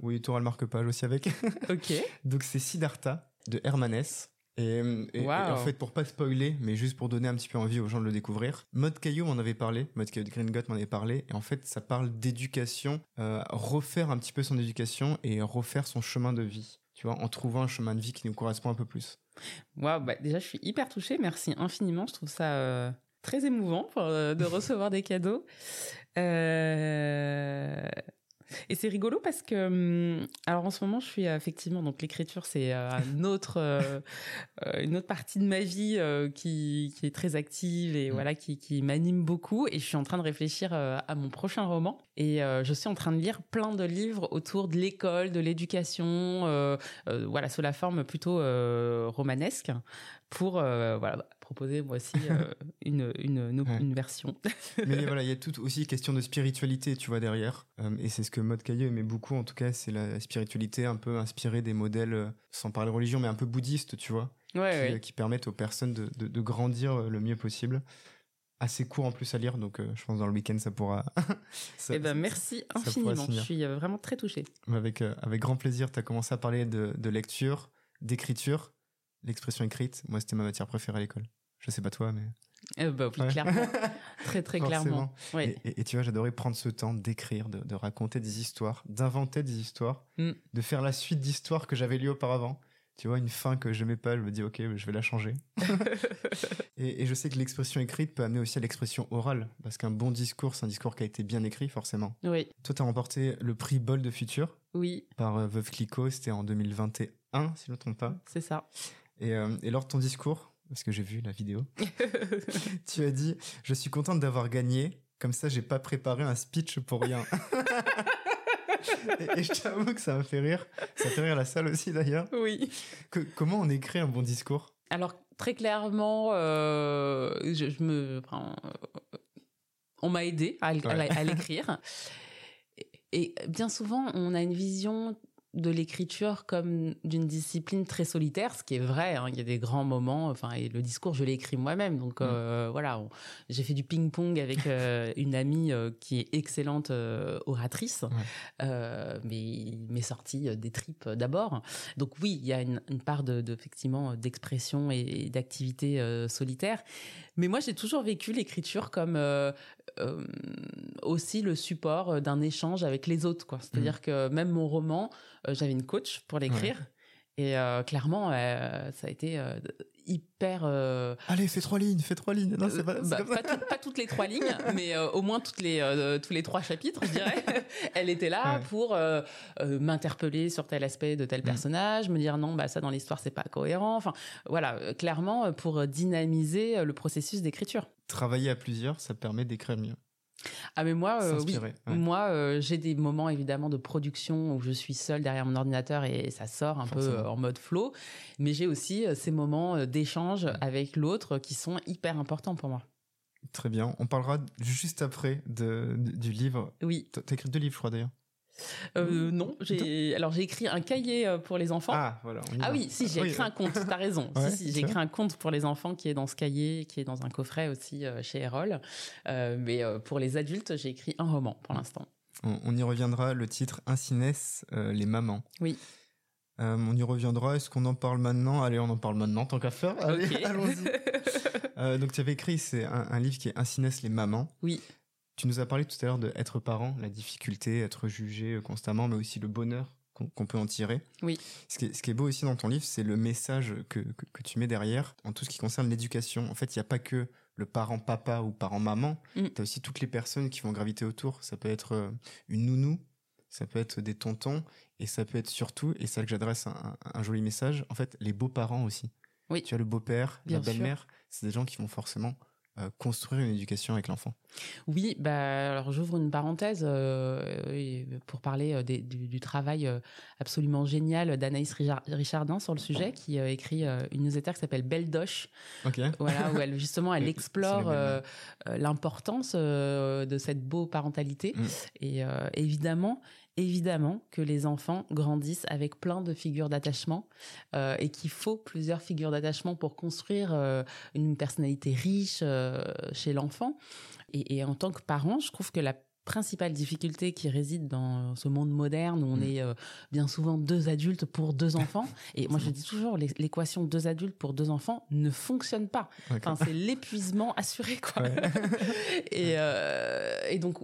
Oui, tu auras le marque-page aussi avec. ok. Donc c'est Siddhartha de Hermanès. Et, en fait, pour pas spoiler, mais juste pour donner un petit peu envie aux gens de le découvrir, Mode Caillou m'en avait parlé, Mode Caillou de Green Got m'en avait parlé, et en fait, ça parle d'éducation, euh, refaire un petit peu son éducation et refaire son chemin de vie, tu vois, en trouvant un chemin de vie qui nous correspond un peu plus. Waouh, bah déjà, je suis hyper touchée, merci infiniment, je trouve ça euh, très émouvant euh, de recevoir des cadeaux. Et c'est rigolo parce que, hum, alors en ce moment, je suis effectivement, donc l'écriture, c'est euh, un autre, euh, euh, une autre partie de ma vie qui, qui, est très active et mmh. voilà, qui, qui m'anime beaucoup. Et je suis en train de réfléchir à mon prochain roman. Et je suis en train de lire plein de livres autour de l'école, de l'éducation, voilà, sous la forme plutôt romanesque pour voilà proposer moi aussi une, une, une, version. Mais voilà, il y a tout aussi question de spiritualité, tu vois, derrière. et c'est ce que Maud Cailleux aimait beaucoup, en tout cas, c'est la spiritualité un peu inspirée des modèles, euh, sans parler religion, mais un peu bouddhiste, tu vois, euh, qui, permettent aux personnes de, de, grandir euh, le mieux possible assez court en plus à lire, donc je pense dans le week-end ça pourra. eh ben merci infiniment, je suis vraiment très touchée. Avec, avec grand plaisir, tu as commencé à parler de, de lecture, d'écriture, l'expression écrite. Moi c'était ma matière préférée à l'école. Je sais pas toi, mais. Euh, bah clairement. très, très clairement. Et, tu vois, j'adorais prendre ce temps d'écrire, de, raconter des histoires, d'inventer des histoires, mm. de faire la suite d'histoires que j'avais lues auparavant. Tu vois, une fin que je n'aimais pas, je me dis, ok, je vais la changer. et, je sais que l'expression écrite peut amener aussi à l'expression orale, parce qu'un bon discours, c'est un discours qui a été bien écrit, forcément. Oui. Toi, tu as remporté le prix Bol de Futur. Oui. Par euh, Veuve Clicquot, c'était en 2021, si je ne me trompe pas. C'est ça. Et, euh, et lors de ton discours, parce que j'ai vu la vidéo. tu as dit Je suis contente d'avoir gagné, comme ça j'ai pas préparé un speech pour rien. et, je t'avoue que ça m'a fait rire. Ça fait rire la salle aussi d'ailleurs. Oui. comment on écrit un bon discours? Alors, très clairement, euh, je, me. on m'a aidé à, à l'écrire. Et bien souvent, on a une vision de l'écriture comme d'une discipline très solitaire, ce qui est vrai. Hein. il y a des grands moments. Enfin, et le discours, je l'ai écrit moi-même. Donc mm. euh, voilà, j'ai fait du ping-pong avec euh, une amie euh, qui est excellente oratrice, mais il m'est sorti des tripes d'abord. Donc oui, il y a une, part de, effectivement d'expression et, d'activité solitaire. Mais moi, j'ai toujours vécu l'écriture comme aussi le support d'un échange avec les autres. C'est-à-dire mm. que même mon roman euh, j'avais une coach pour l'écrire. Et euh, clairement, euh, ça a été hyper. Allez, fais trois lignes, fais trois lignes. Non, c'est pas, bah, pas, toutes les trois lignes, mais au moins toutes les, tous les trois chapitres, je dirais. Elle était là pour m'interpeller sur tel aspect de tel mm. personnage, me dire non, bah ça dans l'histoire c'est pas cohérent. Enfin, voilà, clairement pour dynamiser le processus d'écriture. Travailler à plusieurs, ça permet d'écrire mieux. Ah mais moi, euh, oui, moi euh, j'ai des moments évidemment de production où je suis seule derrière mon ordinateur et ça sort un peu euh, en mode flow, mais j'ai aussi ces moments d'échange avec l'autre qui sont hyper importants pour moi. Très bien, on parlera juste après de, du livre. Oui. Tu as écrit deux livres, je crois d'ailleurs. Euh, non, j'ai alors j'ai écrit un cahier euh, pour les enfants. Ah voilà. ah oui, si j'ai écrit un conte. T'as raison. si, si j'ai écrit un conte pour les enfants qui est dans ce cahier, qui est dans un coffret aussi euh, chez Erol. mais pour les adultes, j'ai écrit un roman pour l'instant. On, y reviendra. Le titre Ainsi naissent les mamans. Oui. on y reviendra. Est-ce qu'on en parle maintenant? Allez, on en parle maintenant, tant qu'à faire. Allez, allons-y. donc, tu avais écrit, c'est un, un, livre qui est Ainsi naissent les mamans. Oui. Tu nous as parlé tout à l'heure de être parent, la difficulté, être jugé euh, constamment, mais aussi le bonheur qu'on peut en tirer. Oui. Ce qui, est, ce qui, est, beau aussi dans ton livre, c'est le message que, que, tu mets derrière en tout ce qui concerne l'éducation. En fait, il n'y a pas que le parent papa ou parent maman, mm. tu as aussi toutes les personnes qui vont graviter autour. Ça peut être euh, une nounou, ça peut être des tontons, et ça peut être surtout, et c'est là que j'adresse un, un, joli message, en fait, les beaux-parents aussi. Oui. Tu as le beau-père, la belle-mère, c'est des gens qui vont forcément construire une éducation avec l'enfant Oui, bah, alors j'ouvre une parenthèse euh, pour parler euh, du, travail absolument génial d'Anaïs Richardin sur le sujet, qui écrit une newsletter qui s'appelle Belle Doche, voilà, où elle, justement elle explore l'importance de cette beau parentalité. Mm. Et évidemment, évidemment que les enfants grandissent avec plein de figures d'attachement euh, et qu'il faut plusieurs figures d'attachement pour construire euh, une personnalité riche euh, chez l'enfant. Et, et, en tant que parent, je trouve que la principale difficulté qui réside dans ce monde moderne où on mm. est euh, bien souvent deux adultes pour deux enfants. Et moi, je dis toujours, l'équation deux adultes pour deux enfants ne fonctionne pas. Enfin, c'est l'épuisement assuré, quoi. et, euh, et donc,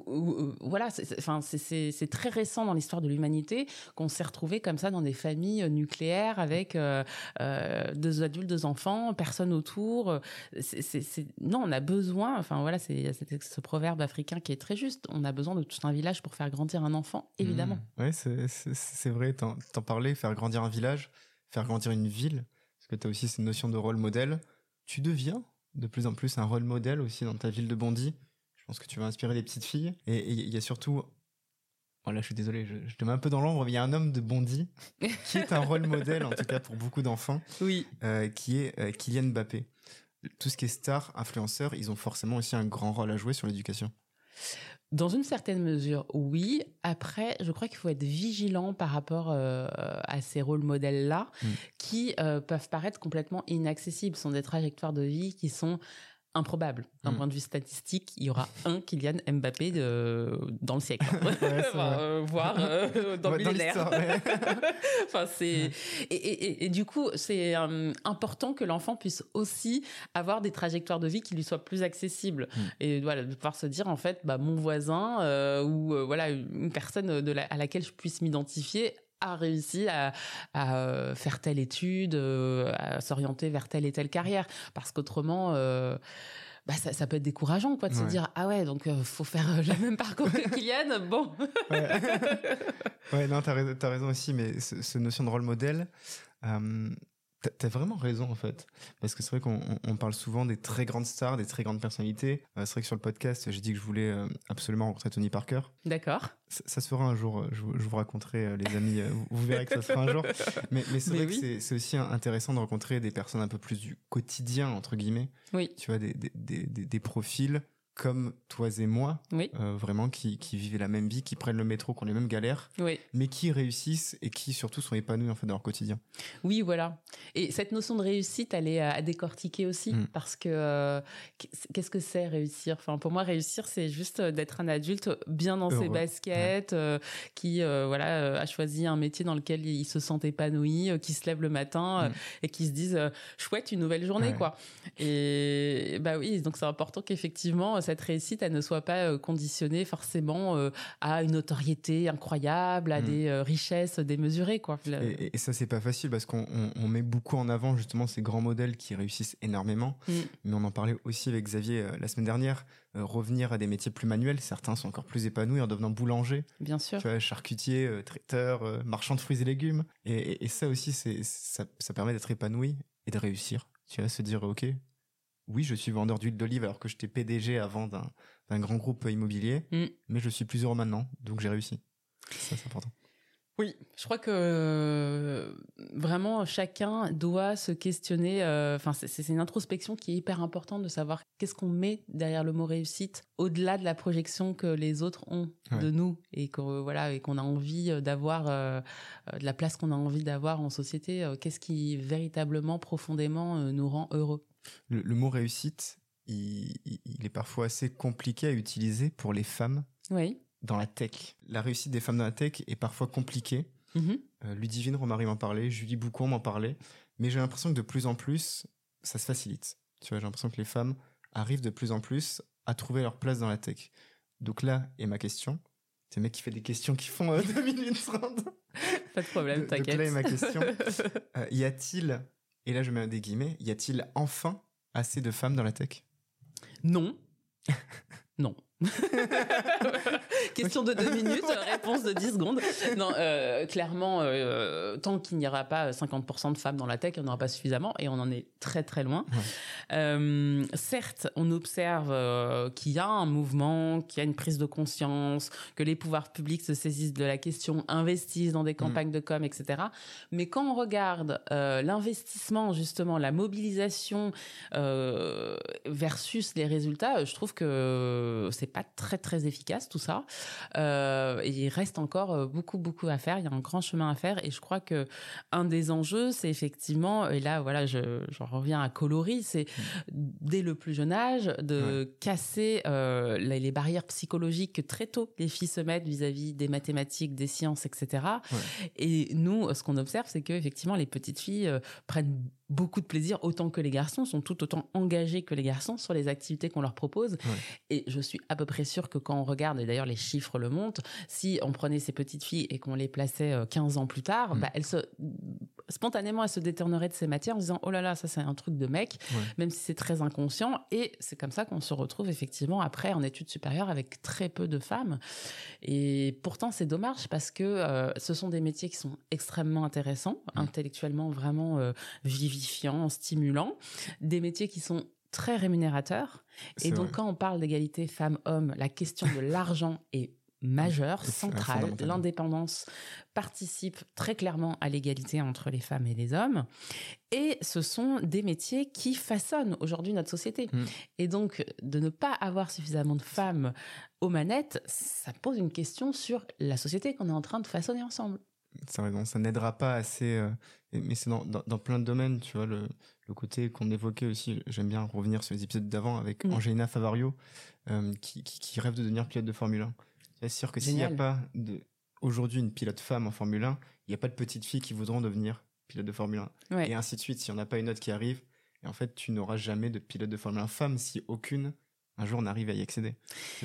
voilà, enfin, c'est très récent dans l'histoire de l'humanité qu'on s'est retrouvé comme ça dans des familles nucléaires avec euh, deux adultes, deux enfants, personne autour. c'est non, on a besoin, enfin voilà, c'est ce proverbe africain qui est très juste. On a a besoin de tout un village pour faire grandir un enfant, évidemment. Mmh. Oui, c'est vrai, t'en parlais, faire grandir un village, faire grandir une ville, parce que tu as aussi cette notion de rôle modèle. Tu deviens de plus en plus un rôle modèle aussi dans ta ville de Bondy. Je pense que tu vas inspirer les petites filles. Et il y a surtout Oh là, je suis désolé, je, te mets un peu dans l'ombre. Il y a un homme de Bondy qui est un rôle modèle, en tout cas pour beaucoup d'enfants, oui. Euh, qui est euh, Kylian Mbappé. Tout ce qui est star, influenceur, ils ont forcément aussi un grand rôle à jouer sur l'éducation. Dans une certaine mesure, oui. Après, je crois qu'il faut être vigilant par rapport euh, à ces rôles modèles-là, mm. qui peuvent paraître complètement inaccessibles. Ce sont des trajectoires de vie qui sont improbable. D'un mm. point de vue statistique, il y aura un Kylian Mbappé de, dans le siècle, euh, voire euh, dans le millénaire. enfin, c'est et, et, du coup, c'est euh, important que l'enfant puisse aussi avoir des trajectoires de vie qui lui soient plus accessibles mm. et voilà de pouvoir se dire en fait, bah, mon voisin ou voilà une personne de à laquelle je puisse m'identifier a réussi à, euh, faire telle étude, euh, à s'orienter vers telle et telle carrière. Parce qu'autrement, euh, bah ça, peut être décourageant quoi, de se dire Ah ouais, donc il faut faire le même parcours que Kylian. Bon. ouais. non, t'as raison, as raison aussi, mais ce, notion de rôle modèle, T'as vraiment raison en fait, parce que c'est vrai qu'on parle souvent des très grandes stars, des très grandes personnalités. Euh, c'est vrai que sur le podcast, j'ai dit que je voulais euh, absolument rencontrer Tony Parker. D'accord. Ça, se fera un jour. Je, vous raconterai, euh, les amis. Vous, verrez que ça se fera un jour. Mais, c'est vrai que c'est aussi intéressant de rencontrer des personnes un peu plus du quotidien entre guillemets. Oui. Tu vois des, des, des, des profils comme toi et moi, euh, vraiment qui, qui vivaient la même vie, qui prennent le métro, qui ont les mêmes galères, mais qui réussissent et qui surtout sont épanouis en fait dans leur quotidien. Oui, voilà. Et cette notion de réussite, elle est à décortiquer aussi, mm. parce que euh, qu'est-ce que c'est réussir? Enfin, pour moi, réussir, c'est juste d'être un adulte bien dans ses baskets, euh, qui voilà a choisi un métier dans lequel il se sent épanoui, qui se lève le matin mm. et qui se disent chouette une nouvelle journée, quoi. Et bah oui, donc c'est important qu'effectivement cette réussite, elle ne soit pas euh, conditionnée forcément euh, à une notoriété incroyable, à mm. des euh, richesses démesurées, quoi. Et, ça, c'est pas facile parce qu'on met beaucoup en avant justement ces grands modèles qui réussissent énormément. Mm. Mais on en parlait aussi avec Xavier la semaine dernière. revenir à des métiers plus manuels, certains sont encore plus épanouis en devenant boulanger. Bien sûr. Tu vois, charcutier, traiteur, marchand de fruits et légumes. Et, ça aussi, c'est ça, ça permet d'être épanoui et de réussir. Tu vois, se dire, ok, oui, je suis vendeur d'huile d'olive alors que j'étais PDG avant d'un grand groupe immobilier, mm. mais je suis plus heureux maintenant, donc j'ai réussi. Ça, c'est important. Oui, je crois que euh, vraiment chacun doit se questionner. Euh, enfin, c'est une introspection qui est hyper importante de savoir qu'est-ce qu'on met derrière le mot réussite, au-delà de la projection que les autres ont de nous et que voilà et qu'on a envie d'avoir, euh, de la place qu'on a envie d'avoir en société. qu'est-ce qui véritablement, profondément nous rend heureux? Le, mot réussite, il, est parfois assez compliqué à utiliser pour les femmes dans la tech. La réussite des femmes dans la tech est parfois compliquée. Mm-hmm. Euh, Ludivine Romary m'en parlait, Julie Boucon m'en parlait, mais j'ai l'impression que de plus en plus, ça se facilite. Tu vois, j'ai l'impression que les femmes arrivent de plus en plus à trouver leur place dans la tech. Donc là est ma question. C'est le mec qui fait des questions qui font 2 euh, minutes 30. Pas de problème, t'inquiète. Donc là est ma question. Euh, y a-t-il et là je mets des guillemets, y a-t-il enfin assez de femmes dans la tech? Non. non. Question de deux minutes, réponse de 10 secondes. Non, euh, clairement, euh, tant qu'il n'y aura pas 50% de femmes dans la tech, il n'y en aura pas suffisamment et on en est très très loin. Euh, certes, on observe qu'il y a un mouvement, qu'il y a une prise de conscience, que les pouvoirs publics se saisissent de la question, investissent dans des mm. campagnes de com, etc. Mais quand on regarde l'investissement, justement, la mobilisation versus les résultats, je trouve que c'est pas très très efficace tout ça. Euh, il reste encore euh, beaucoup beaucoup à faire. Il y a un grand chemin à faire et je crois que un des enjeux, c'est effectivement et là voilà, je j'en reviens à coloris, c'est dès le plus jeune âge de casser euh, les, barrières psychologiques que très tôt les filles se mettent vis-à-vis des mathématiques, des sciences, etc. Et nous, ce qu'on observe, c'est que effectivement les petites filles prennent beaucoup de plaisir, autant que les garçons sont tout autant engagés que les garçons sur les activités qu'on leur propose. Et je suis à peu près sûre que quand on regarde, et d'ailleurs les chiffres le montrent, si on prenait ces petites filles et qu'on les plaçait 15 euh, ans plus tard, mm. bah, elles se spontanément, elle se détournerait de ces matières en disant oh là là, ça c'est un truc de mec, même si c'est très inconscient. Et c'est comme ça qu'on se retrouve effectivement après en études supérieures avec très peu de femmes. Et pourtant, c'est dommage parce que euh, ce sont des métiers qui sont extrêmement intéressants, mmh. intellectuellement vraiment euh, vivifiants, stimulants, des métiers qui sont très rémunérateurs. Et donc, quand on parle d'égalité femmes-hommes, la question de l'argent est majeure, centrale. L'indépendance participe très clairement à l'égalité entre les femmes et les hommes. Et ce sont des métiers qui façonnent aujourd'hui notre société. Mm. Et donc, de ne pas avoir suffisamment de femmes aux manettes, ça pose une question sur la société qu'on est en train de façonner ensemble. Ça n'aidera pas assez, euh, mais c'est dans, dans, plein de domaines, tu vois, le, le côté qu'on évoquait aussi, j'aime bien revenir sur les épisodes d'avant avec mm. Angelina Favario, euh, qui, qui, qui, rêve de devenir pilote de Formule 1. C'est sûr que s'il n'y a pas aujourd'hui une pilote femme en Formule 1, il n'y a pas de petites filles qui voudront devenir pilote de Formule 1. Et ainsi de suite. S'il n'y en a pas une autre qui arrive, et en fait, tu n'auras jamais de pilote de Formule 1 femme si aucune un jour n'arrive à y accéder.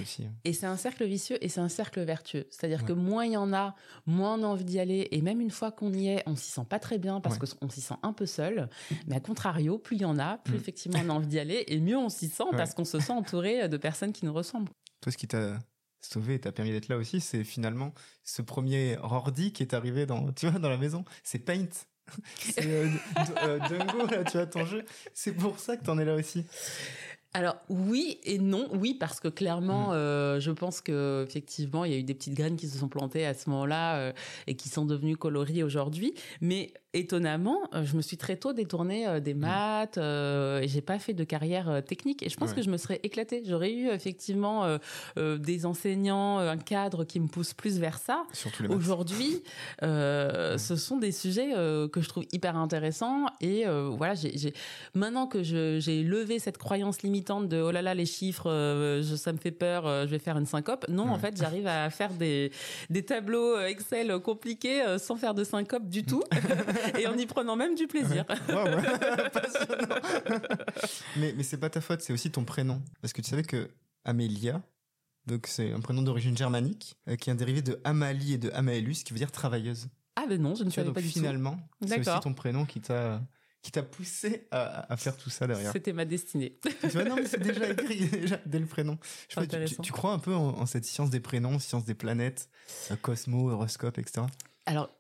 Aussi, hein. Et c'est un cercle vicieux et c'est un cercle vertueux. C'est-à-dire que moins il y en a, moins on a envie d'y aller. Et même une fois qu'on y est, on s'y sent pas très bien parce qu'on s'y sent un peu seul. Mais à contrario, plus il y en a, plus mm. effectivement on a envie d'y aller et mieux on s'y sent parce qu'on se sent entouré de personnes qui nous ressemblent. Toi, ce qui t'a sauvé et t'a permis d'être là aussi, c'est finalement ce premier ordi qui est arrivé dans, tu vois, dans la maison. C'est Paint. c'est euh, euh, Dungo, là, tu vois, ton jeu. C'est pour ça que t'en es là aussi. Alors oui et non, oui parce que clairement, mm. euh, je pense que effectivement, il y a eu des petites graines qui se sont plantées à ce moment-là et qui sont devenues colorées aujourd'hui. Mais étonnamment, euh, je me suis très tôt détournée euh, des mm. maths euh, et j'ai pas fait de carrière technique. Et je pense que je me serais éclatée. J'aurais eu effectivement des enseignants, un cadre qui me pousse plus vers ça. Aujourd'hui, mm. ce sont des sujets que je trouve hyper intéressants. Et voilà, j'ai maintenant que j'ai levé cette croyance limitante de oh là là les chiffres, je, ça me fait peur, je vais faire une syncope. Non, en fait, j'arrive à faire des des tableaux Excel compliqués sans faire de syncope du tout. et en y prenant même du plaisir. mais mais c'est pas ta faute, c'est aussi ton prénom. Parce que tu savais que Amélia, donc c'est un prénom d'origine germanique, euh, qui est un dérivé de Amalie et de Amaelus, qui veut dire travailleuse. Ah ben non, je ne savais pas du tout. Finalement, c'est aussi ton prénom qui t'a qui t'a poussé à, faire tout ça derrière. C'était ma destinée. tu vois, non, mais c'est déjà écrit déjà, dès le prénom. Je tu, crois un peu en, cette science des prénoms, science des planètes, euh, Cosmo, horoscope, etc. Alors,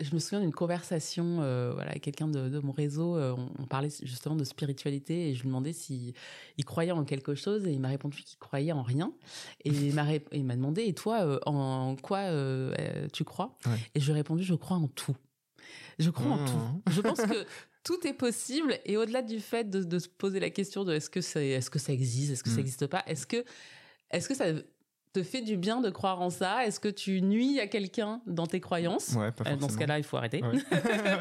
je me souviens d'une conversation euh, voilà, avec quelqu'un de, mon réseau. Euh, on, parlait justement de spiritualité et je lui demandais s'il il croyait en quelque chose et il m'a répondu qu'il croyait en rien. Et il m'a demandé Et toi, euh, en quoi tu crois? Et je lui ai répondu Je crois en tout. Je crois en tout. Mmh. Je pense que tout est possible et au-delà du fait de, se poser la question de est-ce que, est, que ça existe, est-ce que ça n'existe mmh. pas, est-ce que, est-ce que ça te fait du bien de croire en ça? Est-ce que tu nuis à quelqu'un dans tes croyances? Ouais, pas euh, Dans ce cas-là, il faut arrêter.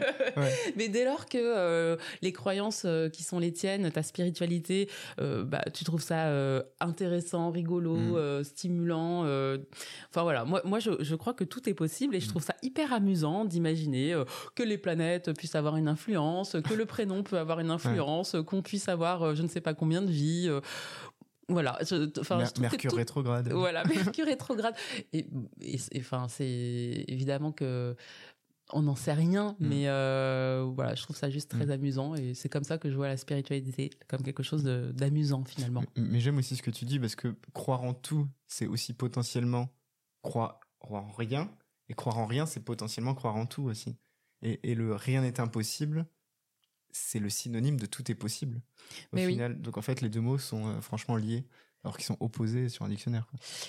Mais dès lors que euh, les croyances euh, qui sont les tiennes, ta spiritualité, bah, tu trouves ça intéressant, rigolo, mm. stimulant. Enfin voilà, moi, moi je, je, crois que tout est possible et je mm. trouve ça hyper amusant d'imaginer que les planètes puissent avoir une influence, que le prénom peut avoir une influence, qu'on puisse avoir je ne sais pas combien de vies voilà. Mercure rétrograde. Voilà, Mercure rétrograde. Et, enfin, c'est évidemment que on n'en sait rien, mm. mais euh, voilà, je trouve ça juste très mm. amusant et c'est comme ça que je vois la spiritualité comme quelque chose d'amusant finalement. Mais, j'aime aussi ce que tu dis parce que croire en tout, c'est aussi potentiellement croire, en rien et croire en rien, c'est potentiellement croire en tout aussi. Et, et le rien n'est impossible, c'est le synonyme de tout est possible. Au final, donc en fait, les deux mots sont euh, franchement liés alors qu'ils sont opposés sur un dictionnaire.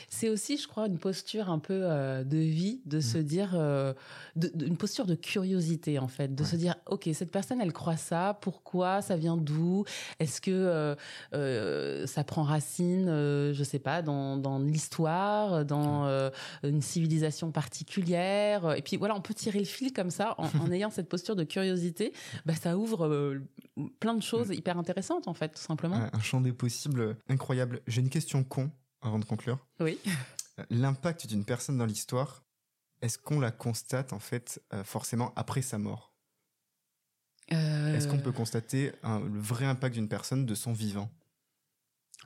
C'est aussi, je crois, une posture un peu euh, de vie, de mmh. se dire, euh, une posture de curiosité en fait, de se dire, ok, cette personne, elle croit ça, pourquoi, ça vient d'où, est-ce que euh, ça prend racine, je sais pas, dans, dans l'histoire, dans une civilisation particulière, et puis voilà, on peut tirer le fil comme ça en, ayant cette posture de curiosité, bah ça ouvre plein de choses hyper intéressantes en fait, tout simplement. Un champ des possibles incroyable une question con avant de conclure. Oui. Euh, l'impact d'une personne dans l'histoire, est-ce qu'on la constate en fait euh, forcément après sa mort? Euh. Est-ce qu'on peut constater le vrai impact d'une personne de son vivant?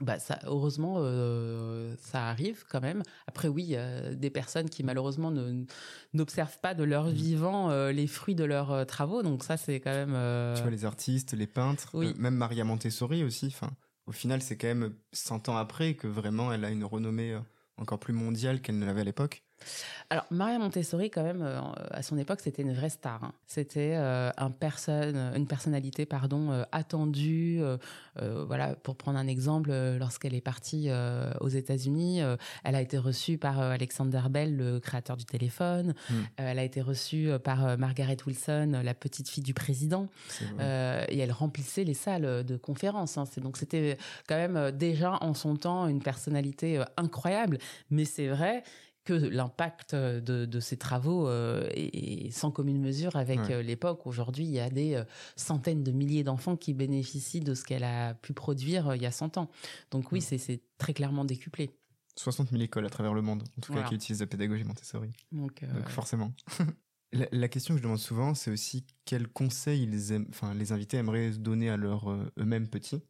Bah ça, heureusement, euh, ça arrive quand même. Après, oui, des personnes qui malheureusement n'observent pas de leur mmh. vivant euh, les fruits de leurs euh, travaux. Donc ça, c'est quand même. Tu vois, les artistes, les peintres, même Maria Montessori aussi. Enfin, au final, c'est quand même 100 ans après que vraiment elle a une renommée encore plus mondiale qu'elle ne l'avait à l'époque. Alors Maria Montessori, quand même, euh, à son époque, c'était une vraie star. Hein. C'était euh, un personne, une personnalité, pardon, euh, attendue. voilà, pour prendre un exemple, lorsqu'elle est partie aux États-Unis, elle a été reçue par Alexander Bell, le créateur du téléphone. Hmm. elle a été reçue par Margaret Wilson, la petite fille du président. et elle remplissait les salles de conférences. Hein. donc c'était quand même déjà en son temps une personnalité incroyable. Mais c'est vrai que l'impact euh, de, ces travaux euh, est, sans commune mesure avec euh, l'époque. Aujourd'hui, il y a des centaines de milliers d'enfants qui bénéficient de ce qu'elle a pu produire il y a 100 ans. Donc oui, c'est très clairement décuplé. 60 000 écoles à travers le monde, en tout cas, qui utilisent la pédagogie Montessori. Donc, forcément. la, question que je demande souvent, c'est aussi quels conseils les, invités aimeraient donner à leur eux-mêmes petits.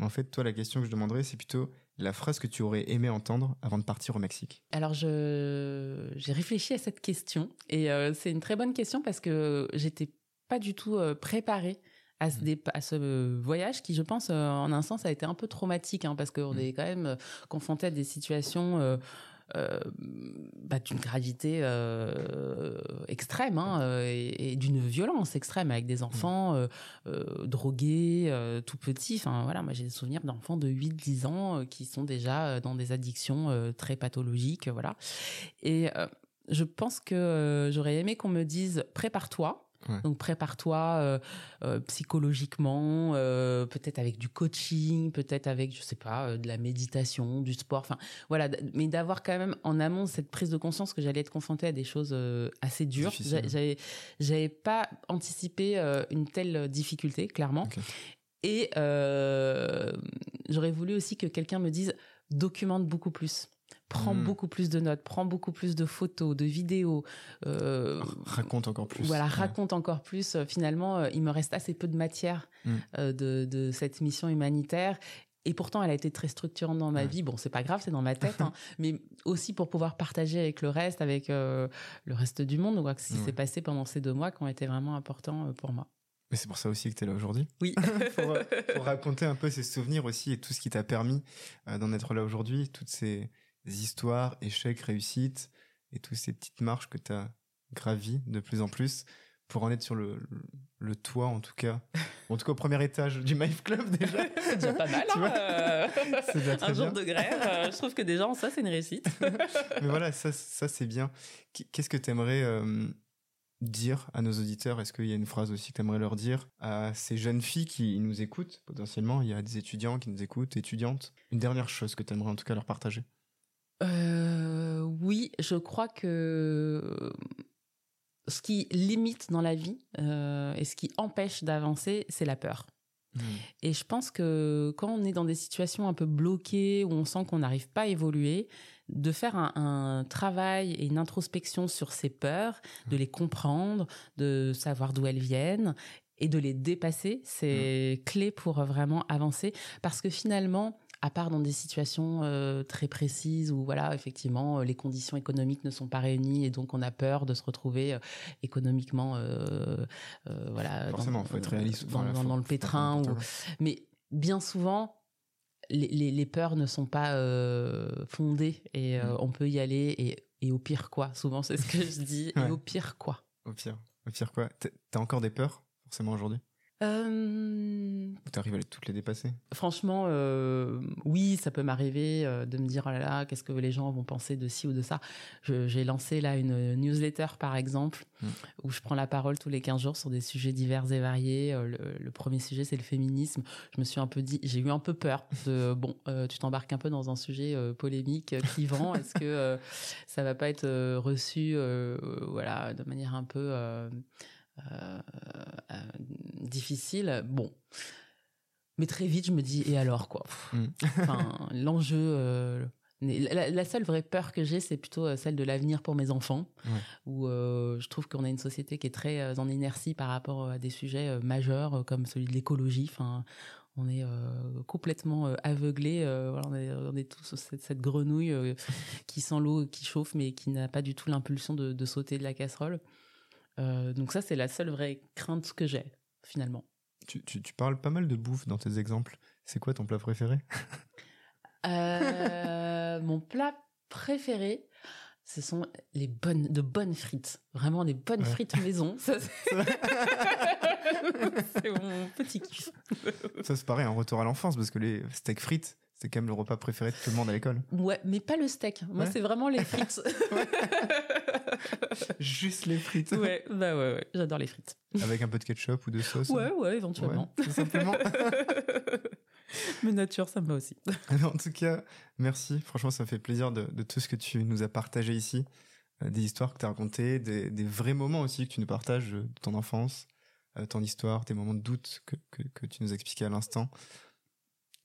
En fait, toi, la question que je demanderais, c'est plutôt la phrase que tu aurais aimé entendre avant de partir au Mexique Alors, j'ai réfléchi à cette question et euh, c'est une très bonne question parce que j'étais pas du tout euh, préparée à ce, mmh. à ce, voyage qui, je pense, euh, en un sens, a été un peu traumatique hein, parce qu'on mmh. est quand même confronté à des situations euh, bah, d'une gravité euh, extrême hein, euh, et, d'une violence extrême avec des enfants drogués, tout petits. Enfin voilà, moi j'ai des souvenirs d'enfants de 8-10 ans qui sont déjà dans des addictions très pathologiques, voilà. Et je pense que j'aurais aimé qu'on me dise prépare-toi donc prépare-toi euh, euh, psychologiquement, euh, peut-être avec du coaching, peut-être avec je sais pas de la méditation, du sport, enfin voilà, mais d'avoir quand même en amont cette prise de conscience que j'allais être confrontée à des choses assez dures. J'avais j'avais pas anticipé une telle difficulté clairement. Et j'aurais voulu aussi que quelqu'un me dise documente beaucoup plus prends hmm. beaucoup plus de notes, prends beaucoup plus de photos, de vidéos. Euh, raconte encore plus. Voilà, raconte encore plus. Euh, finalement, euh, il me reste assez peu de matière hmm. de, cette mission humanitaire. Et pourtant, elle a été très structurante dans ma vie. Bon, c'est pas grave, c'est dans ma tête, hein. mais aussi pour pouvoir partager avec le reste, avec le reste du monde. Donc, ce qui s'est passé pendant ces deux mois qui ont été vraiment importants pour moi. Mais c'est pour ça aussi que tu es là aujourd'hui. Oui. pour, pour, raconter un peu ces souvenirs aussi et tout ce qui t'a permis d'en être là aujourd'hui, toutes ces, histoires, échecs, réussites et toutes ces petites marches que tu as gravies de plus en plus pour en être sur le, le, toit en tout cas. En tout cas au premier étage du Maïf Club déjà. C'est déjà pas mal. Hein euh, un jour de grève, euh, je trouve que déjà ça c'est une réussite. Mais voilà, ça, ça c'est bien. Qu'est-ce que tu aimerais euh, dire à nos auditeurs? Est-ce qu'il y a une phrase aussi que tu aimerais leur dire à ces jeunes filles qui nous écoutent potentiellement? Il y a des étudiants qui nous écoutent, étudiantes. Une dernière chose que tu aimerais en tout cas leur partager euh, oui, je crois que ce qui limite dans la vie euh, et ce qui empêche d'avancer, c'est la peur. Mmh. Et je pense que quand on est dans des situations un peu bloquées, où on sent qu'on n'arrive pas à évoluer, de faire un, travail et une introspection sur ces peurs, de les comprendre, de savoir d'où elles viennent et de les dépasser, c'est mmh. clé pour vraiment avancer. Parce que finalement, à part dans des situations euh, très précises où voilà effectivement euh, les conditions économiques ne sont pas réunies et donc on a peur de se retrouver euh, économiquement voilà forcément dans, faut être réaliste dans, le pétrin mais bien souvent les, peurs ne sont pas fondées et mm. on peut y aller et, et, au pire quoi. Souvent c'est ce que je dis et au pire quoi. Au pire au pire quoi. T'as encore des peurs forcément aujourd'hui? Euh... Tu arrives à toutes les dépasser? Franchement, euh, oui, ça peut m'arriver euh, de me dire oh là là, qu'est-ce que les gens vont penser de ci ou de ça. J'ai lancé là une newsletter par exemple mm. où je prends la parole tous les 15 jours sur des sujets divers et variés. Euh, le, premier sujet c'est le féminisme. Je me suis un peu dit, j'ai eu un peu peur de bon, tu t'embarques un peu dans un sujet polémique, clivant. Est-ce que ça va pas être reçu, voilà, de manière un peu difficile. Bon. Mais très vite, je me dis, et alors quoi? Mm. enfin, L'enjeu, euh, la, seule vraie peur que j'ai, c'est plutôt celle de l'avenir pour mes enfants, où je trouve qu'on a une société qui est très en inertie par rapport à des sujets majeurs comme celui de l'écologie. Enfin, on est complètement aveuglé. on, est, tous cette, cette grenouille qui sent l'eau, qui chauffe, mais qui n'a pas du tout l'impulsion de, de, sauter de la casserole. Donc ça, c'est la seule vraie crainte que j'ai finalement. Tu, tu, tu, parles pas mal de bouffe dans tes exemples. C'est quoi ton plat préféré? Mon plat préféré, ce sont les bonnes, de bonnes frites. Vraiment des bonnes frites maison. Ça, c'est mon petit kiff. Ça, c'est pareil, un retour à l'enfance, parce que les steaks frites, c'est quand même le repas préféré de tout le monde à l'école. Ouais, mais pas le steak. Moi, c'est vraiment les frites. Juste les frites. Ouais, bah ouais, ouais. j'adore les frites. Avec un peu de ketchup ou de sauce. Ouais, ouais, éventuellement. tout simplement. Mais nature, ça me va aussi. en tout cas, merci. Franchement, ça me fait plaisir de, tout ce que tu nous as partagé ici. Euh, des histoires que tu as racontées, des, vrais moments aussi que tu nous partages de ton enfance, euh, ton histoire, tes moments de doute que, que, tu nous as expliqués à l'instant.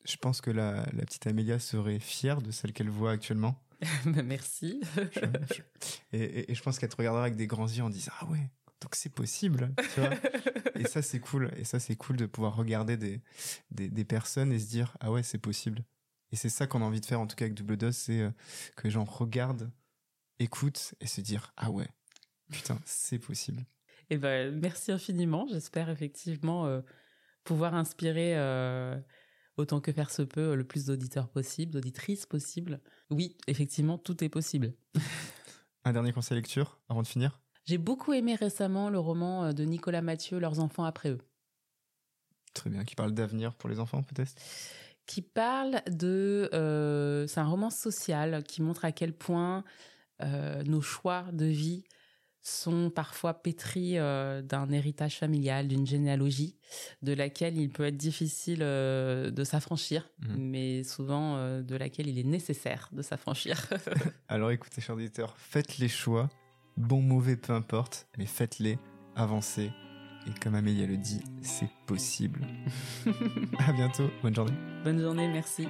Je pense que la, la petite Amélia serait fière de celle qu'elle voit actuellement. Bah, merci. et, et, je pense qu'elle te regardera avec des grands yeux en disant Ah ouais, donc c'est possible. Tu vois et ça, c'est cool. Et ça, c'est cool de pouvoir regarder des, des, des, personnes et se dire Ah ouais, c'est possible. Et c'est ça qu'on a envie de faire, en tout cas avec Double Dose, c'est euh, que les gens regardent, écoutent et se dire Ah ouais, putain, c'est possible. Et eh ben, merci infiniment. J'espère effectivement euh, pouvoir inspirer. Euh, autant que faire se peut, le plus d'auditeurs possible, d'auditrices possible. Oui, effectivement, tout est possible. Un dernier conseil lecture avant de finir? J'ai beaucoup aimé récemment le roman euh, de Nicolas Mathieu, Leurs enfants après eux. Très bien, qui parle d'avenir pour les enfants peut-être? Qui parle de... Euh, c'est un roman social qui montre à quel point euh, nos choix de vie sont parfois pétris euh, d'un héritage familial, d'une généalogie, de laquelle il peut être difficile euh, de s'affranchir, mmh. mais souvent euh, de laquelle il est nécessaire de s'affranchir. Alors écoutez, chers auditeurs, faites les choix, bon, mauvais, peu importe, mais faites-les, avancez. Et comme Amélia le dit, c'est possible. à bientôt, bonne journée. Bonne journée, merci.